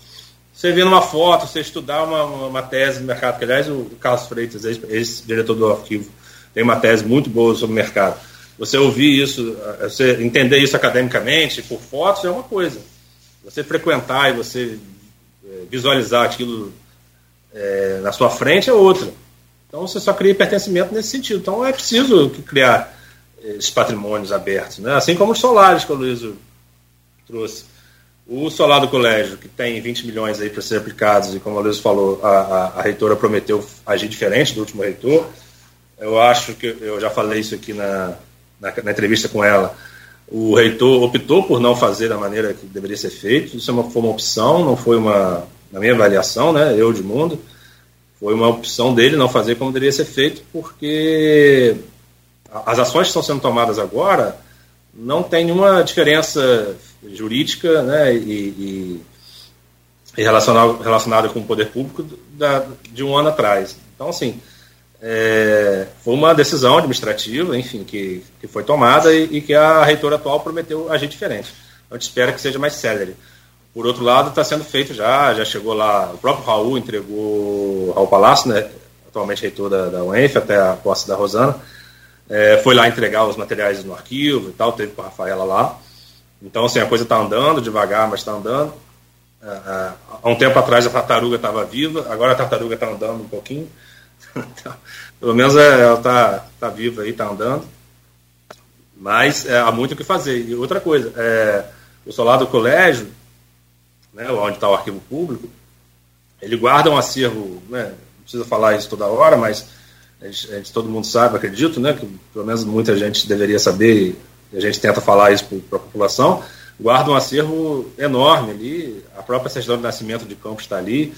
Você vê numa foto, você estudar uma, uma tese no mercado, que aliás o Carlos Freitas, ex-diretor do arquivo, tem uma tese muito boa sobre o mercado você ouvir isso, você entender isso academicamente, por fotos, é uma coisa. Você frequentar e você é, visualizar aquilo é, na sua frente é outra. Então você só cria pertencimento nesse sentido. Então é preciso criar esses patrimônios abertos. Né? Assim como os solares que o Luiz trouxe. O solar do colégio, que tem 20 milhões aí para ser aplicados, e como o Luiz falou, a, a, a reitora prometeu agir diferente do último reitor. Eu acho que eu já falei isso aqui na, na, na, entrevista com ela, o reitor optou por não fazer da maneira que deveria ser feito. Isso é uma, foi uma opção, não foi uma, na minha avaliação, né, eu de mundo, foi uma opção dele não fazer como deveria ser feito, porque as ações que estão sendo tomadas agora não tem nenhuma diferença jurídica né, e, e, relacionada, com o poder público da, de um ano atrás. Então, assim, é, foi uma decisão administrativa, enfim, que, que foi tomada e, e, que a reitora atual prometeu agir diferente. A gente espera que seja mais célere. Por outro lado, está sendo feito já, já chegou lá, o próprio Raul entregou, Raul Palácio, né, atualmente reitor da, da UENF, até a posse da Rosana, é, foi lá entregar os materiais no arquivo e tal, teve com a Rafaela lá. Então, assim, a coisa está andando devagar, mas está andando. É, é, há um tempo atrás a tartaruga estava viva, agora a tartaruga está andando um pouquinho. Então, pelo menos é, ela está tá viva aí, está andando. Mas é, há muito o que fazer. E outra coisa, é, o solar do colégio, né, onde está o arquivo público, ele guarda um acervo, né, não precisa falar isso toda hora, mas a gente, a gente, todo mundo sabe, acredito, né, que pelo menos muita gente deveria saber, e a gente tenta falar isso para a população, guarda um acervo enorme ali, a própria certidão de nascimento de campo está ali,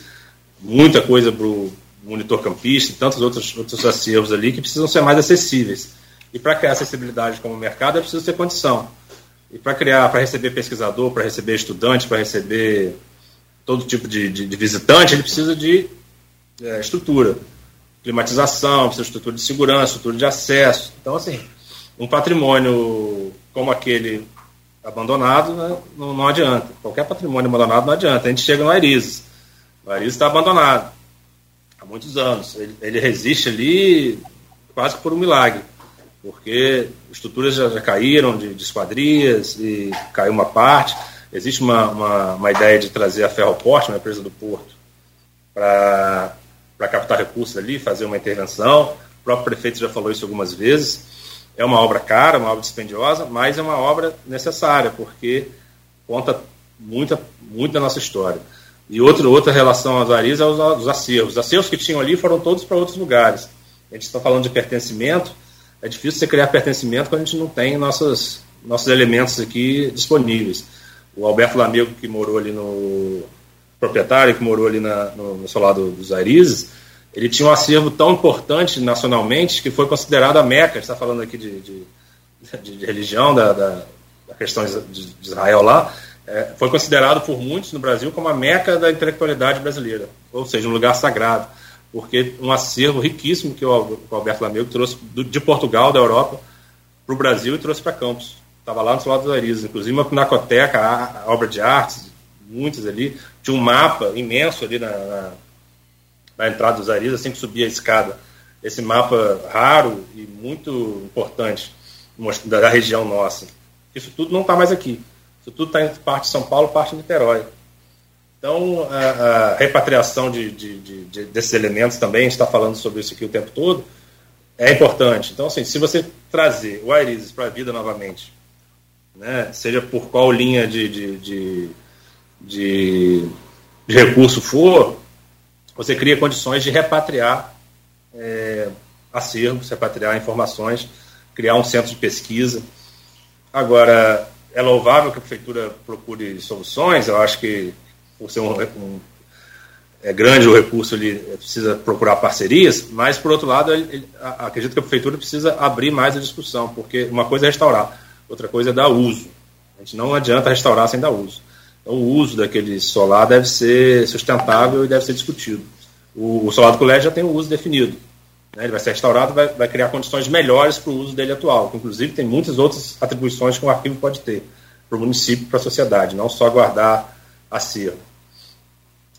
muita coisa para o monitor campista e tantos outros, outros acervos ali que precisam ser mais acessíveis. E para criar acessibilidade como mercado é preciso ter condição. E para criar, para receber pesquisador, para receber estudante, para receber todo tipo de, de, de, visitante, ele precisa de é, estrutura. Climatização, precisa de estrutura de segurança, estrutura de acesso. Então, assim, um patrimônio como aquele abandonado né, não, não adianta. Qualquer patrimônio abandonado não adianta. A gente chega no Arizes. O Arizes está abandonado há muitos anos. Ele, ele, resiste ali quase por um milagre, porque estruturas já, já caíram de, de, esquadrias e caiu uma parte. Existe uma, uma, uma ideia de trazer a Ferroporte, uma empresa do Porto, para captar recursos ali, fazer uma intervenção. O próprio prefeito já falou isso algumas vezes. É uma obra cara, uma obra dispendiosa, mas é uma obra necessária, porque conta muita, muito da nossa história. E outro, outra relação aos Aris é os, os acervos. Os acervos que tinham ali foram todos para outros lugares. A gente está falando de pertencimento. É difícil você criar pertencimento quando a gente não tem nossos, nossos elementos aqui disponíveis. O Alberto Lamego, que morou ali no. proprietário, que morou ali na, no, no solar do, dos Arizes, ele tinha um acervo tão importante nacionalmente que foi considerado a Meca. A gente está falando aqui de, de, de, de religião, da, da, da questão de Israel lá é, foi considerado por muitos no Brasil como a meca da intelectualidade brasileira, ou seja, um lugar sagrado, porque um acervo riquíssimo que o Alberto Lamego trouxe de Portugal, da Europa, para o Brasil e trouxe para Campos. Estava lá no lado dos Arizes, inclusive uma pinacoteca, a, a obra de artes, muitas ali. Tinha um mapa imenso ali na, na, na entrada dos Arizes, assim que subia a escada. Esse mapa raro e muito importante da região nossa. Isso tudo não está mais aqui. Isso tudo está entre parte de São Paulo parte de Niterói. Então, a, a repatriação de, de, de, desses elementos também, a gente está falando sobre isso aqui o tempo todo, é importante. Então, assim, se você trazer o Airises para a vida novamente, né, seja por qual linha de, de recurso for, você cria condições de repatriar é, acervos, repatriar informações, criar um centro de pesquisa. Agora, é louvável que a prefeitura procure soluções, eu acho que por ser um, um é grande o recurso, ele precisa procurar parcerias, mas, por outro lado, ele, ele, acredito que a prefeitura precisa abrir mais a discussão, porque uma coisa é restaurar, outra coisa é dar uso. A gente não adianta restaurar sem dar uso. Então, o uso daquele solar deve ser sustentável e deve ser discutido. O, o solar do colégio já tem o uso definido. Né? Ele vai ser restaurado, vai, vai criar condições melhores para o uso dele atual, que inclusive tem muitas outras atribuições que um arquivo pode ter para o município, para a sociedade, não só guardar acervo.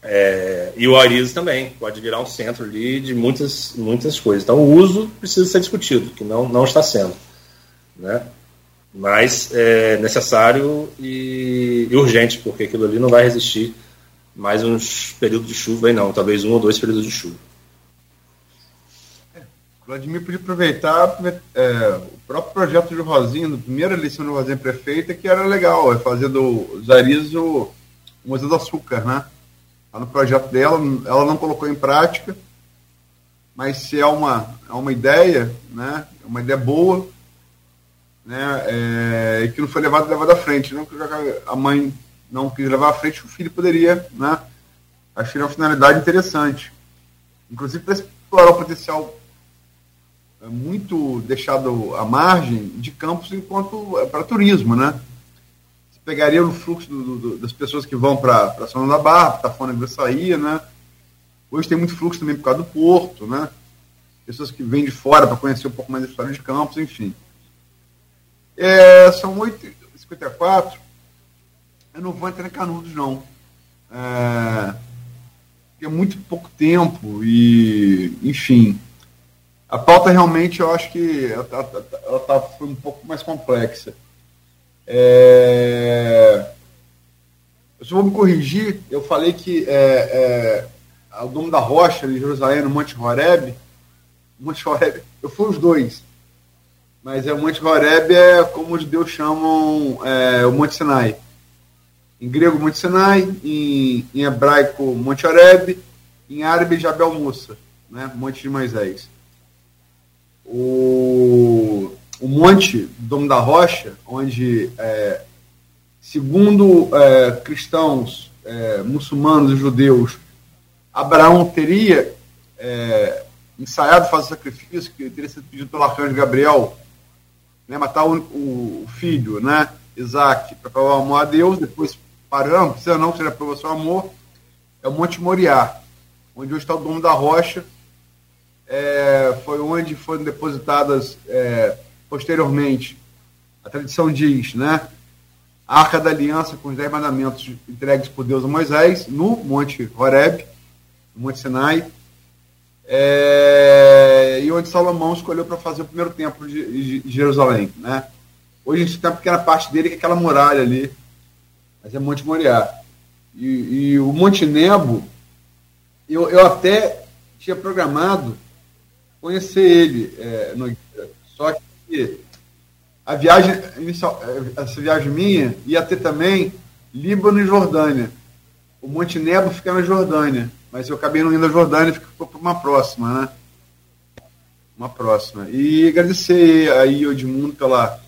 É, e o Arizo também pode virar um centro ali de muitas, muitas coisas. Então o uso precisa ser discutido, que não, não está sendo. Né? Mas é necessário e, e urgente, porque aquilo ali não vai resistir mais uns períodos de chuva aí não, talvez um ou dois períodos de chuva. É, Vladimir podia aproveitar é, o próprio projeto de Rosinha, na primeira eleição de Rosinha prefeita, que era legal, é fazer do Zarizo o Museu do Açúcar, né? Tá no projeto dela, ela não colocou em prática, mas se é uma, é uma ideia, né? É uma ideia boa, né? É, e que não foi levado levado à frente, não que a mãe não quis levar à frente, o filho poderia, né? Achei uma finalidade interessante, inclusive para explorar o potencial é, muito deixado à margem de campos enquanto é, para turismo, né? Pegaria o fluxo do, do, das pessoas que vão para São da Barra, Tafona e Saía, né? Hoje tem muito fluxo também por causa do porto, né? Pessoas que vêm de fora para conhecer um pouco mais da história de Campos, enfim. É, são 8h54. Eu não vou entrar em Canudos, não. É, é muito pouco tempo e, enfim. A pauta realmente, eu acho que ela, tá, ela tá, foi um pouco mais complexa. É... Eu só vou me corrigir, eu falei que é, é, o nome da rocha de Jerusalém no Monte Horeb, Monte Horeb, eu fui os dois, mas é o Monte Horeb é como os judeus chamam é, o Monte Sinai. Em grego, Monte Sinai, em, em hebraico, Monte Horeb, em árabe, Jabel Musa, né, Monte de Moisés. O, o Monte Dom da Rocha, onde, é, segundo é, cristãos, é, muçulmanos e judeus, Abraão teria é, ensaiado fazer sacrifício, que teria sido pedido pelo arcanjo Gabriel, né, matar o, o, filho, né, Isaac, para provar o amor a Deus, depois parando, precisa não, seja provar seu amor, é o Monte Moriá, onde hoje está o Dom da Rocha, é, foi onde foram depositadas é, posteriormente, a tradição diz, né? A Arca da Aliança com os Dez Mandamentos entregues por Deus a Moisés no Monte Horeb, no Monte Sinai, é, e onde Salomão escolheu para fazer o primeiro templo de, de, Jerusalém, né? Hoje a gente tem uma pequena parte dele que é aquela muralha ali, mas é Monte Moriá. E, e o Monte Nebo, eu, eu até tinha programado conhecer ele, é, no, só que a viagem inicial, essa viagem minha ia ter também Líbano e Jordânia. O Monte Nebo fica na Jordânia, mas eu acabei não indo à Jordânia, ficou para uma próxima, né? Uma próxima. E agradecer aí o Edmundo pela,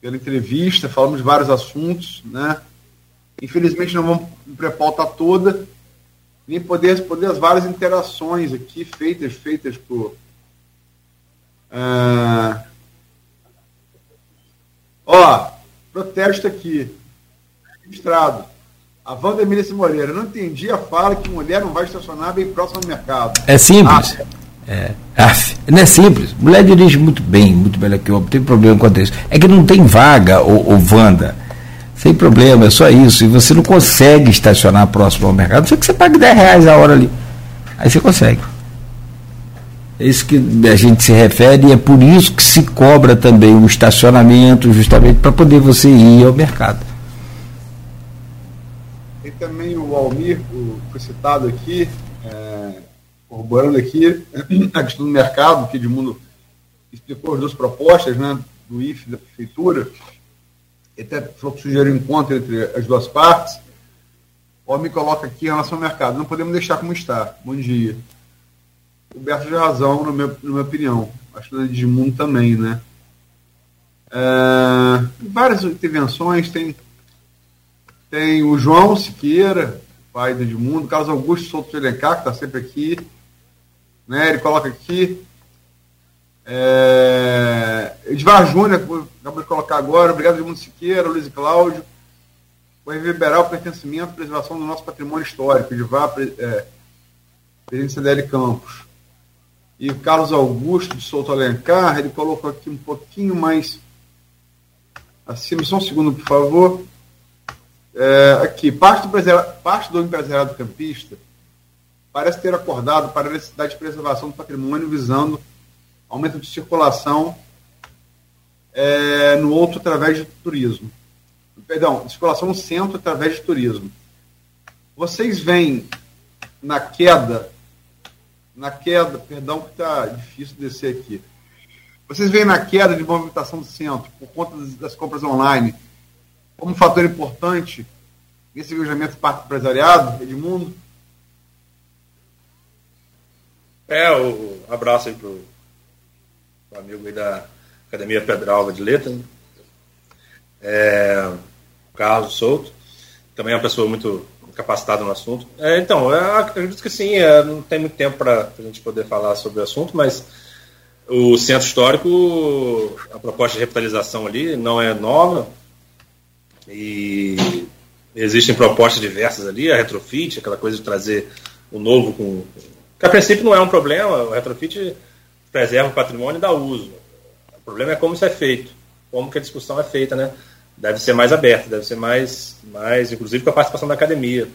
pela entrevista, falamos de vários assuntos, né? Infelizmente não vamos para a pauta toda, nem poder responder as várias interações aqui feitas, feitas por. Uh, Ó, protesto aqui. Registrado. A Wanda Emília Moreira, não entendi a fala que mulher não vai estacionar bem próximo ao mercado. É simples. Ah, é. Af, não é simples. Mulher dirige muito bem, muito melhor que homem, não tem problema quanto isso. É que não tem vaga, ô, ô Wanda. Sem problema, é só isso. E você não consegue estacionar próximo ao mercado, só que você pague 10 reais a hora ali. Aí você consegue. É isso que a gente se refere e é por isso que se cobra também o estacionamento, justamente para poder você ir ao mercado. Tem também o Almir, que foi citado aqui, é, corroborando aqui a questão do mercado, que Edmundo explicou as duas propostas, né, do IF da Prefeitura. até falou que sugeriu um encontro entre as duas partes. O me coloca aqui em relação ao mercado. Não podemos deixar como está. Bom dia. O Berto tem razão, na minha, na minha opinião. Acho que o Edmundo também, né? É, várias intervenções, tem, tem o João Siqueira, pai do Edmundo, Carlos Augusto Souto de Alencar, que está sempre aqui. Né? Ele coloca aqui. É, Edvar Júnior, acabou de colocar agora, obrigado Edmundo Siqueira, Luiz e Cláudio. Vai reverberar o pertencimento e preservação do nosso patrimônio histórico, Edvar, é, presidente CDL Campos. E Carlos Augusto de Souto Alencar, ele colocou aqui um pouquinho mais acima, só um segundo, por favor. É, aqui, parte do, parte do empresariado campista parece ter acordado para a necessidade de preservação do patrimônio visando aumento de circulação é, no outro através de turismo. Perdão, circulação no centro através de turismo. Vocês veem na queda, na queda, perdão que está difícil descer aqui. Vocês veem na queda de movimentação do centro por conta das, compras online como um fator importante nesse engajamento parte empresariado, Edmundo? É, o abraço aí pro, pro amigo aí da Academia Pedralva de Letras, né? é, Carlos Souto, também é uma pessoa muito capacitada no assunto. É, então, eu acredito que sim, é, não tem muito tempo para a gente poder falar sobre o assunto, mas o centro histórico, a proposta de revitalização ali não é nova e existem propostas diversas ali, a retrofit, aquela coisa de trazer o novo com. que a princípio não é um problema, o retrofit preserva o patrimônio e dá uso. O problema é como isso é feito, como que a discussão é feita, né? Deve ser mais aberta, deve ser mais, mais inclusive com a participação da academia.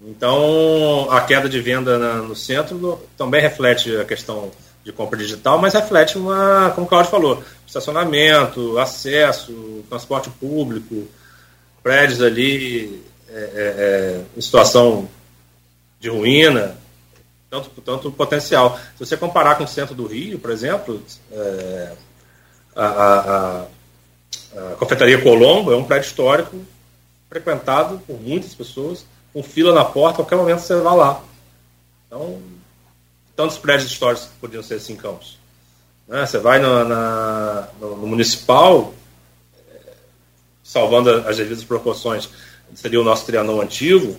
Então, a queda de venda na, no centro também reflete a questão de compra digital, mas reflete uma, como o Claudio falou, estacionamento, acesso, transporte público, prédios ali é, é, é, em situação de ruína, tanto, tanto potencial. Se você comparar com o centro do Rio, por exemplo, é, a, a, a Confeitaria Colombo é um prédio histórico frequentado por muitas pessoas, com fila na porta, a qualquer momento você vai lá. Então, tantos prédios históricos que podiam ser assim campos. Né? Você vai no, na, no, no municipal, é, salvando as devidas proporções, seria o nosso Trianon antigo.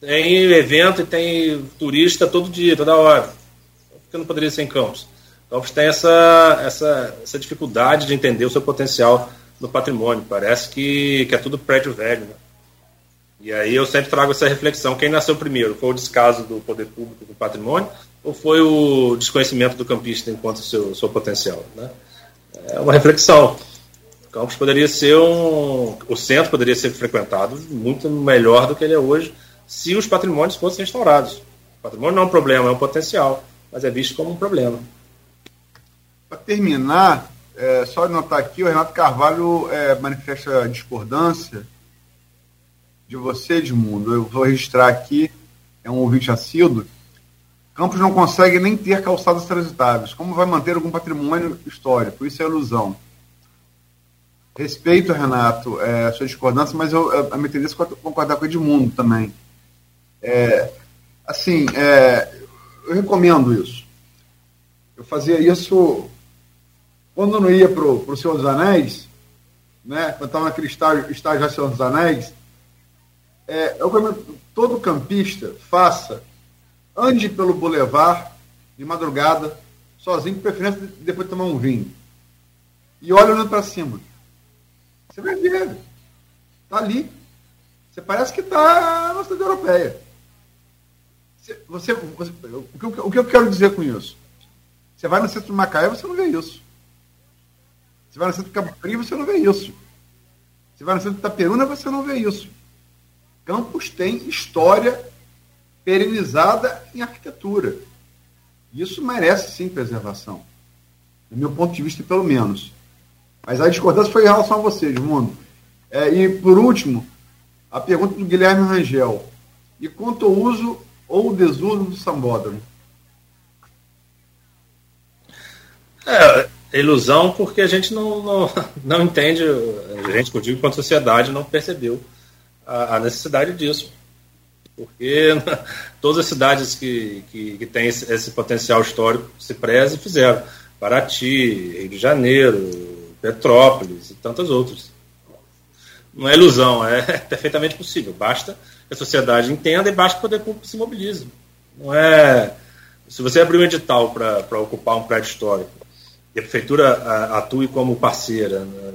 Tem evento e tem turista todo dia, toda hora. Por que não poderia ser em Campos? Campos tem essa, essa, essa dificuldade de entender o seu potencial no patrimônio. Parece que, que é tudo prédio velho. Né? E aí eu sempre trago essa reflexão: quem nasceu primeiro? Foi o descaso do poder público do patrimônio ou foi o desconhecimento do campista enquanto seu, seu potencial? Né? É uma reflexão. Campos poderia ser um. O centro poderia ser frequentado muito melhor do que ele é hoje se os patrimônios fossem restaurados. O patrimônio não é um problema, é um potencial, mas é visto como um problema. Para terminar, é, só notar aqui, o Renato Carvalho é, manifesta discordância de você, Edmundo. Eu vou registrar aqui, é um ouvinte assíduo. Campos não consegue nem ter calçadas transitáveis. Como vai manter algum patrimônio histórico? Isso é ilusão. Respeito, Renato, é, a sua discordância, mas eu, a minha tendência é concordar com o Edmundo também. É, assim, é, eu recomendo isso. Eu fazia isso quando não ia para o Senhor dos Anéis, né, quando estava naquele estágio, estágio Senhor dos Anéis, é, eu todo campista faça, ande pelo bulevar de madrugada, sozinho, de preferência depois de tomar um vinho. E olhe olhando para cima. Você vai ver. Está ali. Você parece que está na cidade europeia. Você, você, o, que, o que eu quero dizer com isso? Você vai no centro de Macaé, você não vê isso. Você vai no centro de Cabo Frio, você não vê isso. Você vai no centro de Itaperuna, você não vê isso. Campos tem história perenizada em arquitetura. Isso merece sim preservação. Do meu ponto de vista, pelo menos. Mas a discordância foi em relação a vocês, mundo. É, e, por último, a pergunta do Guilherme Rangel. E quanto ao uso ou desuso do sambódromo? É, É ilusão porque a gente não, não, não entende, a gente, eu digo, quanto sociedade não percebeu a, a necessidade disso. Porque todas as cidades que, que, que têm esse, esse, potencial histórico se prezam e fizeram. Paraty, Rio de Janeiro, Petrópolis e tantas outras. Não é ilusão, é perfeitamente possível. Basta que a sociedade entenda e basta que o poder público se mobilize. Não é. Se você abrir um edital para ocupar um prédio histórico e a prefeitura atue como parceira, né,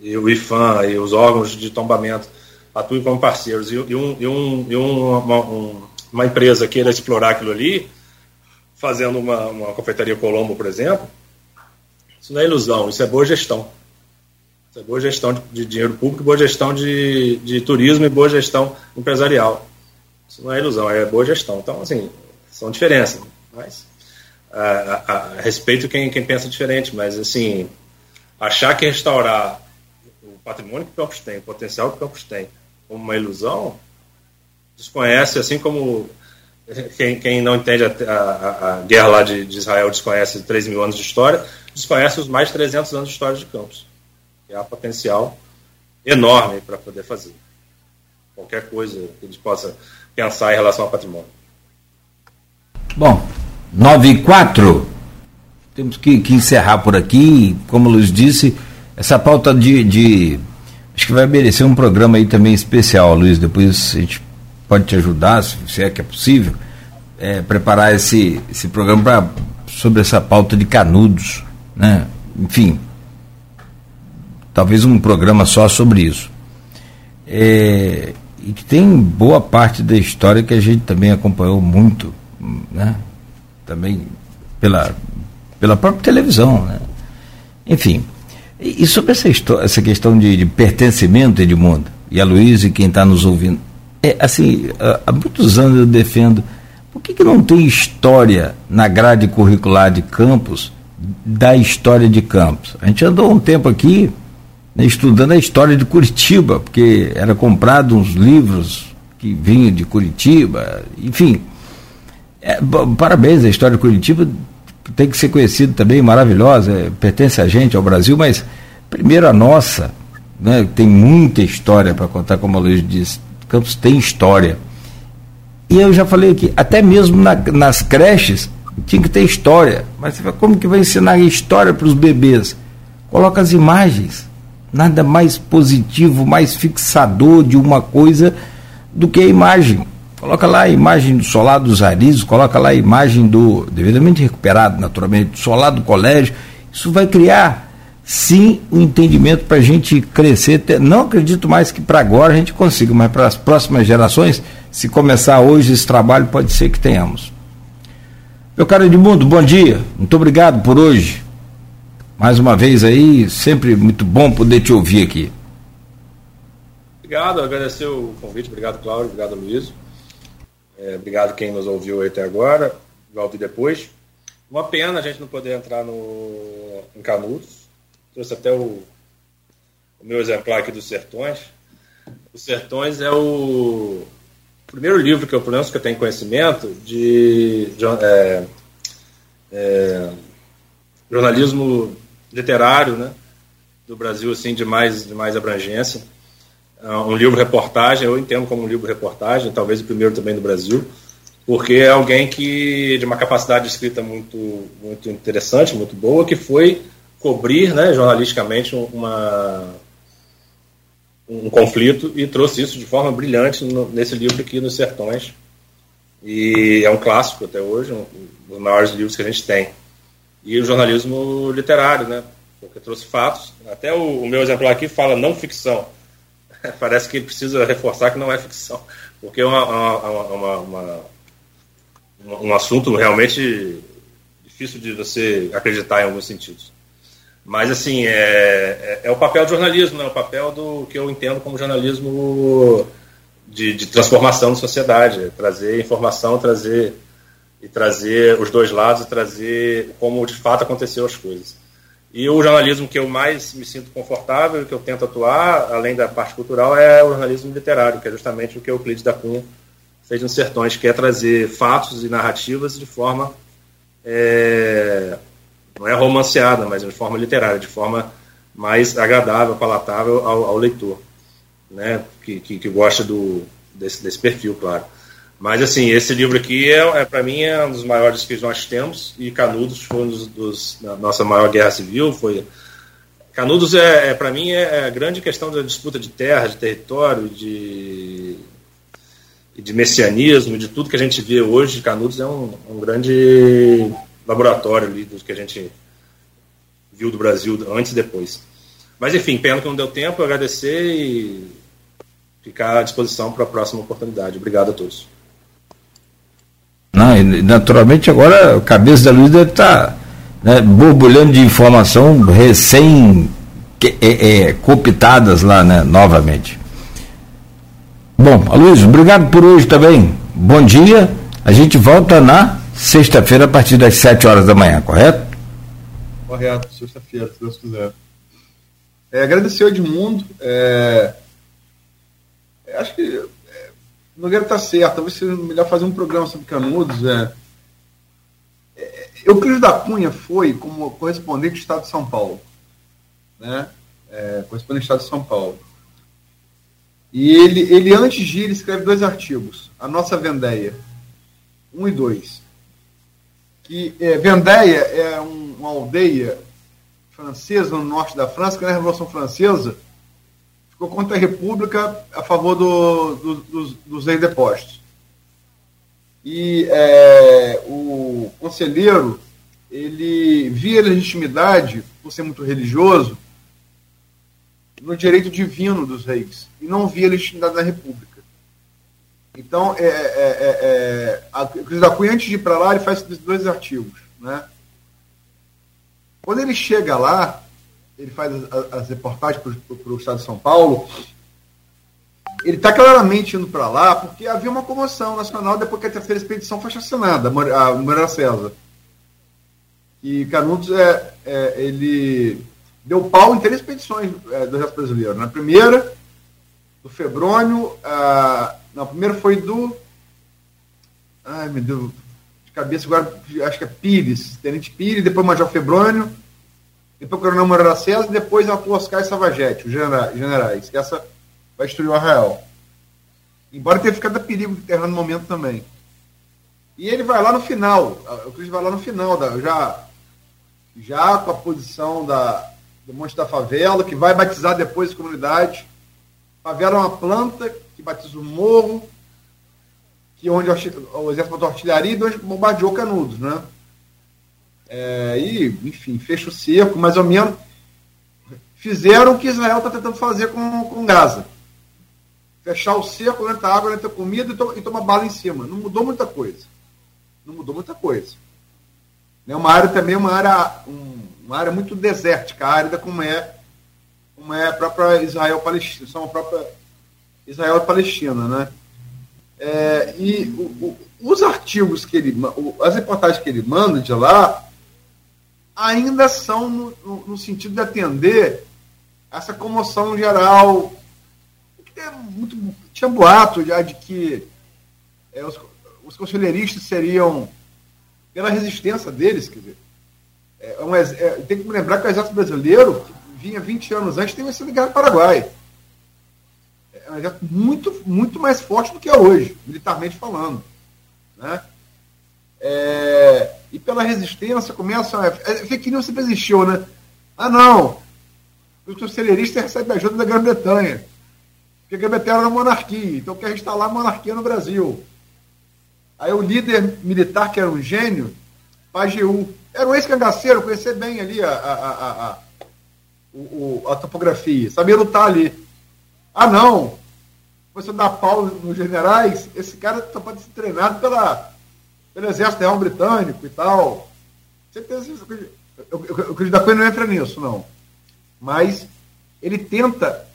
e o IFAM e os órgãos de tombamento atuem como parceiros, e, e, um, e, um, uma, um, uma, empresa queira explorar aquilo ali, fazendo uma, uma confeitaria Colombo, por exemplo, isso não é ilusão, isso é boa gestão. Isso é boa gestão de, de dinheiro público, boa gestão de, de turismo e boa gestão empresarial. Isso não é ilusão, é boa gestão. Então, assim, são diferenças. Mas a, a, a, respeito quem, quem pensa diferente, mas assim, achar que restaurar o patrimônio que o Campos tem, o potencial que o Campos tem, como uma ilusão, desconhece, assim como quem, quem não entende a, a, a guerra lá de, de, Israel desconhece 3 mil anos de história, desconhece os mais de 300 anos de história de Campos. Que há potencial enorme para poder fazer qualquer coisa que a gente possa pensar em relação ao patrimônio. Bom, 9 e 4. Temos que, que, encerrar por aqui. Como Luiz disse, essa pauta de, de, Acho que vai merecer um programa aí também especial, Luiz. Depois a gente pode te ajudar, se, se é que é possível, é, preparar esse, esse programa pra, sobre essa pauta de canudos. Né? Enfim, talvez um programa só sobre isso. É, e que tem boa parte da história que a gente também acompanhou muito, né? Também pela, pela própria televisão. Né? Enfim, e, e sobre essa, história, essa questão de, de pertencimento, Edmundo, e a Luiz e quem está nos ouvindo, é, assim, há, há, muitos anos eu defendo, por que, que não tem história na grade curricular de campus da história de campos? A gente andou um tempo aqui né, estudando a história de Curitiba, porque era comprado uns livros que vinham de Curitiba, enfim. É, parabéns, a história de Curitiba tem que ser conhecida também, maravilhosa, é, pertence a gente, ao Brasil, mas primeiro a nossa, né, tem muita história para contar, como a Luiz disse, Campos tem história. E eu já falei aqui, até mesmo na, nas creches tinha que ter história. Mas você fala, como que vai ensinar história para os bebês? Coloca as imagens. Nada mais positivo, mais fixador de uma coisa do que a imagem. Coloca lá a imagem do solar dos Arizos, coloca lá a imagem do, devidamente recuperado, naturalmente, do solar do colégio. Isso vai criar, sim, um entendimento para a gente crescer. Não acredito mais que para agora a gente consiga, mas para as próximas gerações, se começar hoje esse trabalho, pode ser que tenhamos. Meu caro Edmundo, bom dia. Muito obrigado por hoje. Mais uma vez aí, sempre muito bom poder te ouvir aqui. Obrigado, agradecer o convite, obrigado Cláudio, obrigado Luiz. É, obrigado quem nos ouviu até agora, vai ouvir depois. Uma pena a gente não poder entrar no, em Canudos. Trouxe até o, o meu exemplar aqui dos Sertões. Os Sertões é o primeiro livro que eu, menos que eu tenho conhecimento, de, de é, é, jornalismo literário né, do Brasil assim, de, mais, de mais abrangência um livro reportagem, eu entendo como um livro reportagem, talvez o primeiro também do Brasil, porque é alguém que de uma capacidade de escrita muito muito interessante, muito boa, que foi cobrir, né, jornalisticamente uma um conflito e trouxe isso de forma brilhante no, nesse livro aqui nos Sertões. E é um clássico até hoje, um dos maiores livros que a gente tem. E o jornalismo literário, né? Porque trouxe fatos. Até o, o meu exemplar aqui fala não ficção parece que precisa reforçar que não é ficção, porque é uma, uma, uma, um assunto realmente difícil de você acreditar em alguns sentidos. Mas, assim, é, é, é o papel do jornalismo, né? o papel do que eu entendo como jornalismo de, de transformação da sociedade, é trazer informação, trazer e trazer os dois lados, e trazer como de fato aconteceu as coisas. E o jornalismo que eu mais me sinto confortável, que eu tento atuar, além da parte cultural, é o jornalismo literário, que é justamente o que o Euclides da Cunha fez nos Sertões, que é trazer fatos e narrativas de forma é, não é romanceada, mas de forma literária, de forma mais agradável, palatável ao, ao leitor, né? Que, que, que, gosta do, desse, desse perfil, claro. Mas assim, esse livro aqui é, é para mim é um dos maiores que nós temos e Canudos foi um dos, dos nossa maior guerra civil, foi Canudos é, é para mim é, é a grande questão da disputa de terra, de território, de de messianismo, de tudo que a gente vê hoje. Canudos é um, um grande laboratório ali do que a gente viu do Brasil antes e depois. Mas enfim, pena que não deu tempo, agradecer e ficar à disposição para a próxima oportunidade. Obrigado a todos. Não, naturalmente agora a cabeça da Luísa está né, borbulhando de informação recém é, é, lá, né, novamente. Bom, Aloysio, obrigado por hoje também. Bom dia. A gente volta na sexta-feira a partir das 7 horas da manhã, correto? Correto, sexta-feira, se Deus quiser. É, agradecer ao Edmundo. É, acho que é, Nogueira está certo. Talvez seja melhor fazer um programa sobre Canudos. É, é, Euclides da Cunha foi como correspondente do Estado de São Paulo. Né? É, correspondente do Estado de São Paulo. E ele, ele, antes de ir, ele escreve dois artigos. A Nossa Vendéia, um e dois. Que é, Vendéia é um, uma aldeia francesa no norte da França, que na Revolução Francesa ficou contra a República a favor do, do, dos, dos reis depostos. E é, o conselheiro ele via legitimidade, por ser muito religioso, no direito divino dos reis e não via legitimidade da República. Então, é, é, é, é a da Cunha, antes de ir para lá, ele faz dois artigos. Né? Quando ele chega lá, ele faz as, as reportagens para o Estado de São Paulo, ele está claramente indo para lá porque havia uma comoção nacional depois que a terceira expedição foi assassinada, a Moreira César. E Canudos, é, é, ele deu pau em três expedições é, do Exército Brasileiro. Na primeira, do Febrônio, a, na primeira foi do. Ai, meu Deus, de cabeça agora, acho que é Pires, Tenente Pires, depois Major Febrônio, depois Coronel Moreira César, e depois a Oscar e Savagete, os generais, essa vai destruir o Arraial. Embora tenha ficado a perigo de terra no momento também. E ele vai lá no final, o Cris vai lá no final, da, já, já com a posição da, do Monte da Favela, que vai batizar depois a comunidade. Favela é uma planta que batiza o morro, que onde o exército botou artilharia e onde bombardeou Canudos, né? É, e, enfim, fecha o cerco, mais ou menos. Fizeram o que Israel está tentando fazer com, com Gaza. Fechar o cerco, não entra água, não entra comida e, to, e toma bala em cima. Não mudou muita coisa. Não mudou muita coisa. É uma área também, uma área, um, uma área muito desértica, árida, como é, como é a própria Israel-Palestina, são a própria Israel e Palestina, né? É, e o, o, os artigos que ele, as reportagens que ele manda de lá, ainda são no, no, no sentido de atender essa comoção geral. É muito, tinha boato já de que é, os, os conselheiristas seriam, pela resistência deles, quer dizer, é um, é, tem que lembrar que o exército brasileiro, que vinha 20 anos antes, tem vencido a Guerra do Paraguai. É um exército muito, muito mais forte do que é hoje, militarmente falando. Né? É, e pela resistência começa. É, fake news sempre existiu, né? Ah, não! Os conselheiristas recebem ajuda da Grã-Bretanha. Porque a Grã-Bretanha era uma monarquia, então quer instalar a monarquia no Brasil. Aí o líder militar, que era um gênio, Pajeú, era um ex-cangaceiro, conhecer bem ali a, a, a, a, o, a topografia, sabia lutar ali. Ah, não! Você dá pau nos generais, esse cara só pode ser treinado pela, pelo Exército Real Britânico e tal. Certeza, o Cris da Cunha não entra nisso, não. Mas ele tenta,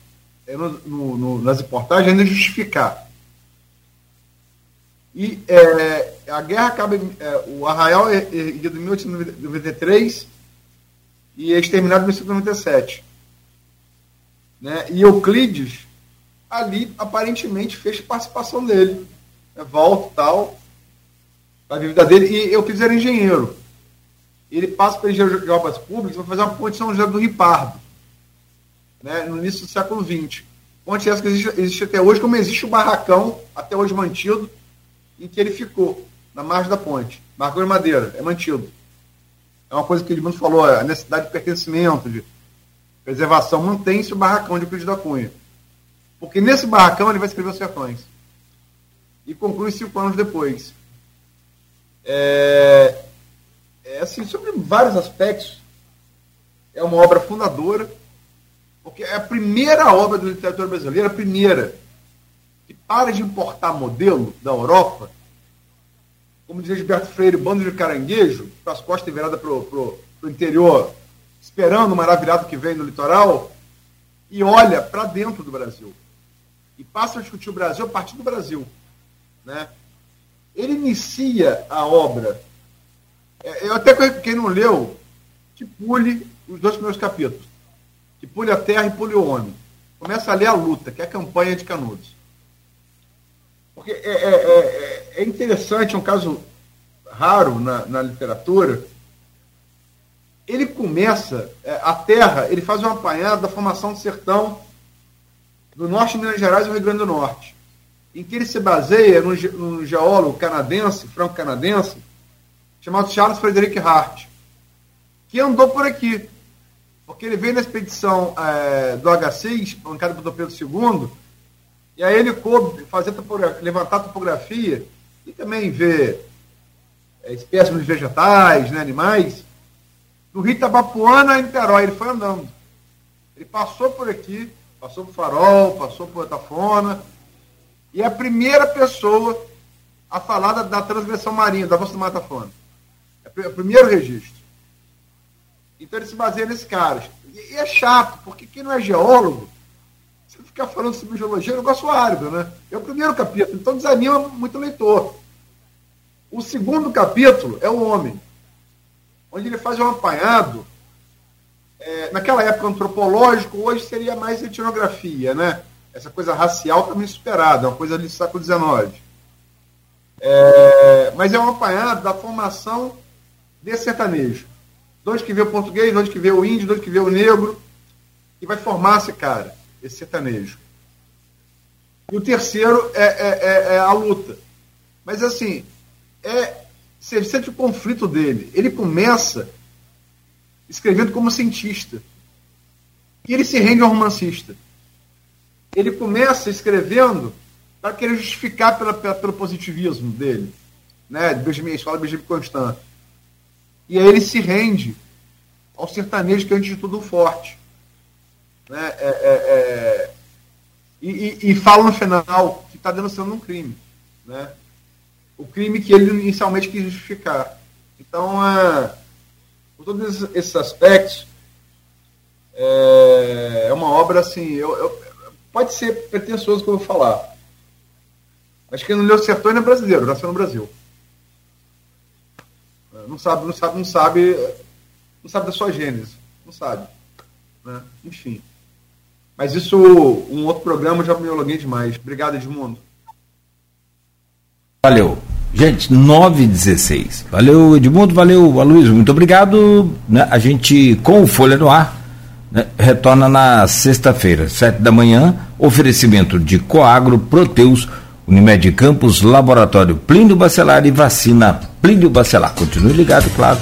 é, no, no, nas reportagens, ainda justificar. E é, a guerra acaba. É, o Arraial é erguido em 1893 e é exterminado em 1897. Né? E Euclides, ali, aparentemente, fez participação dele. Né? Volta e tal, a vida dele. E Euclides era engenheiro. ele passa pelo engenheiro de obras públicas vai fazer uma ponte São José do Rio Pardo, né, no início do século XX. Ponte essa que existe, existe até hoje, como existe o barracão, até hoje mantido, em que ele ficou, na margem da ponte. Barracão de madeira, é mantido. É uma coisa que o Edmundo falou, a necessidade de pertencimento, de preservação. Mantém-se o barracão de Cruz da Cunha. Porque nesse barracão ele vai escrever os sertões. E conclui cinco anos depois. É, é assim, sobre vários aspectos, é uma obra fundadora, porque é a primeira obra da literatura brasileira, a primeira, que para de importar modelo da Europa, como dizia Gilberto Freire, bando de caranguejo, com as costas viradas para o interior, esperando o maravilhado que vem no litoral, e olha para dentro do Brasil. E passa a discutir o Brasil a partir do Brasil. Né? Ele inicia a obra. É, eu até quem não leu, que pule os dois primeiros capítulos. Que pule a terra e pule o homem. Começa a ler a luta, que é a campanha de Canudos. Porque é, é, é, é interessante, é um caso raro na, na literatura. Ele começa, é, a terra, ele faz um apanhado da formação do sertão do norte de Minas Gerais e do Rio Grande do Norte, em que ele se baseia num, num geólogo canadense, franco-canadense, chamado Charles Frederick Hart, que andou por aqui, porque ele veio na expedição é, do H6, bancada pelo Pedro II, e aí ele coube fazer topografia, levantar topografia e também ver é, espécimes vegetais, né, animais, do Rio Itabapuana a Niterói. Ele foi andando. Ele passou por aqui, passou por Farol, passou por Otafona, e é a primeira pessoa a falar da, da transgressão marinha, da Vossa do Matafona. É o primeiro registro. Então ele se baseia nesse cara. E, e é chato, porque quem não é geólogo você ficar falando sobre geologia é um negócio árido, né? É o primeiro capítulo, então desanima muito o leitor. O segundo capítulo é o homem, onde ele faz um apanhado, é, naquela época antropológico, hoje seria mais etnografia, né? Essa coisa racial também superada, é uma coisa do século XIX. É, mas é um apanhado da formação desse sertanejo. De onde que vê o português, de onde que vê o índio, de onde que vê o negro, que vai formar esse cara esse sertanejo. E o terceiro é, é, é, é a luta. Mas assim, é, você sente o conflito dele. Ele começa escrevendo como cientista. E ele se rende ao romancista. Ele começa escrevendo para querer justificar pela, pela, pelo positivismo dele, né? Benjamin, escola Benjamin Constant. E aí ele se rende ao sertanejo que é antes de tudo forte. Né? É, é, é, e, e, e, fala no final que está denunciando um crime. Né? O crime que ele inicialmente quis justificar. Então, é, por todos esses aspectos, é, é uma obra assim. Eu, eu, pode ser pretensioso que eu vou falar. Mas quem não leu Sertões é brasileiro, nasceu no Brasil. Não sabe, não sabe, não sabe, não sabe da sua gênese. Não sabe. Né? Enfim. Mas isso, um outro programa, já me aloguei demais. Obrigado, Edmundo. Valeu. Gente, 9 16 Valeu, Edmundo, valeu, Aloysio, muito obrigado. Né? A gente, com o Folha no Ar, né? retorna na sexta-feira, sete da manhã, oferecimento de Coagro, Proteus, Unimed Campos, Laboratório Plínio Bacelar e Vacina Plínio Bacelar. Continue ligado, claro.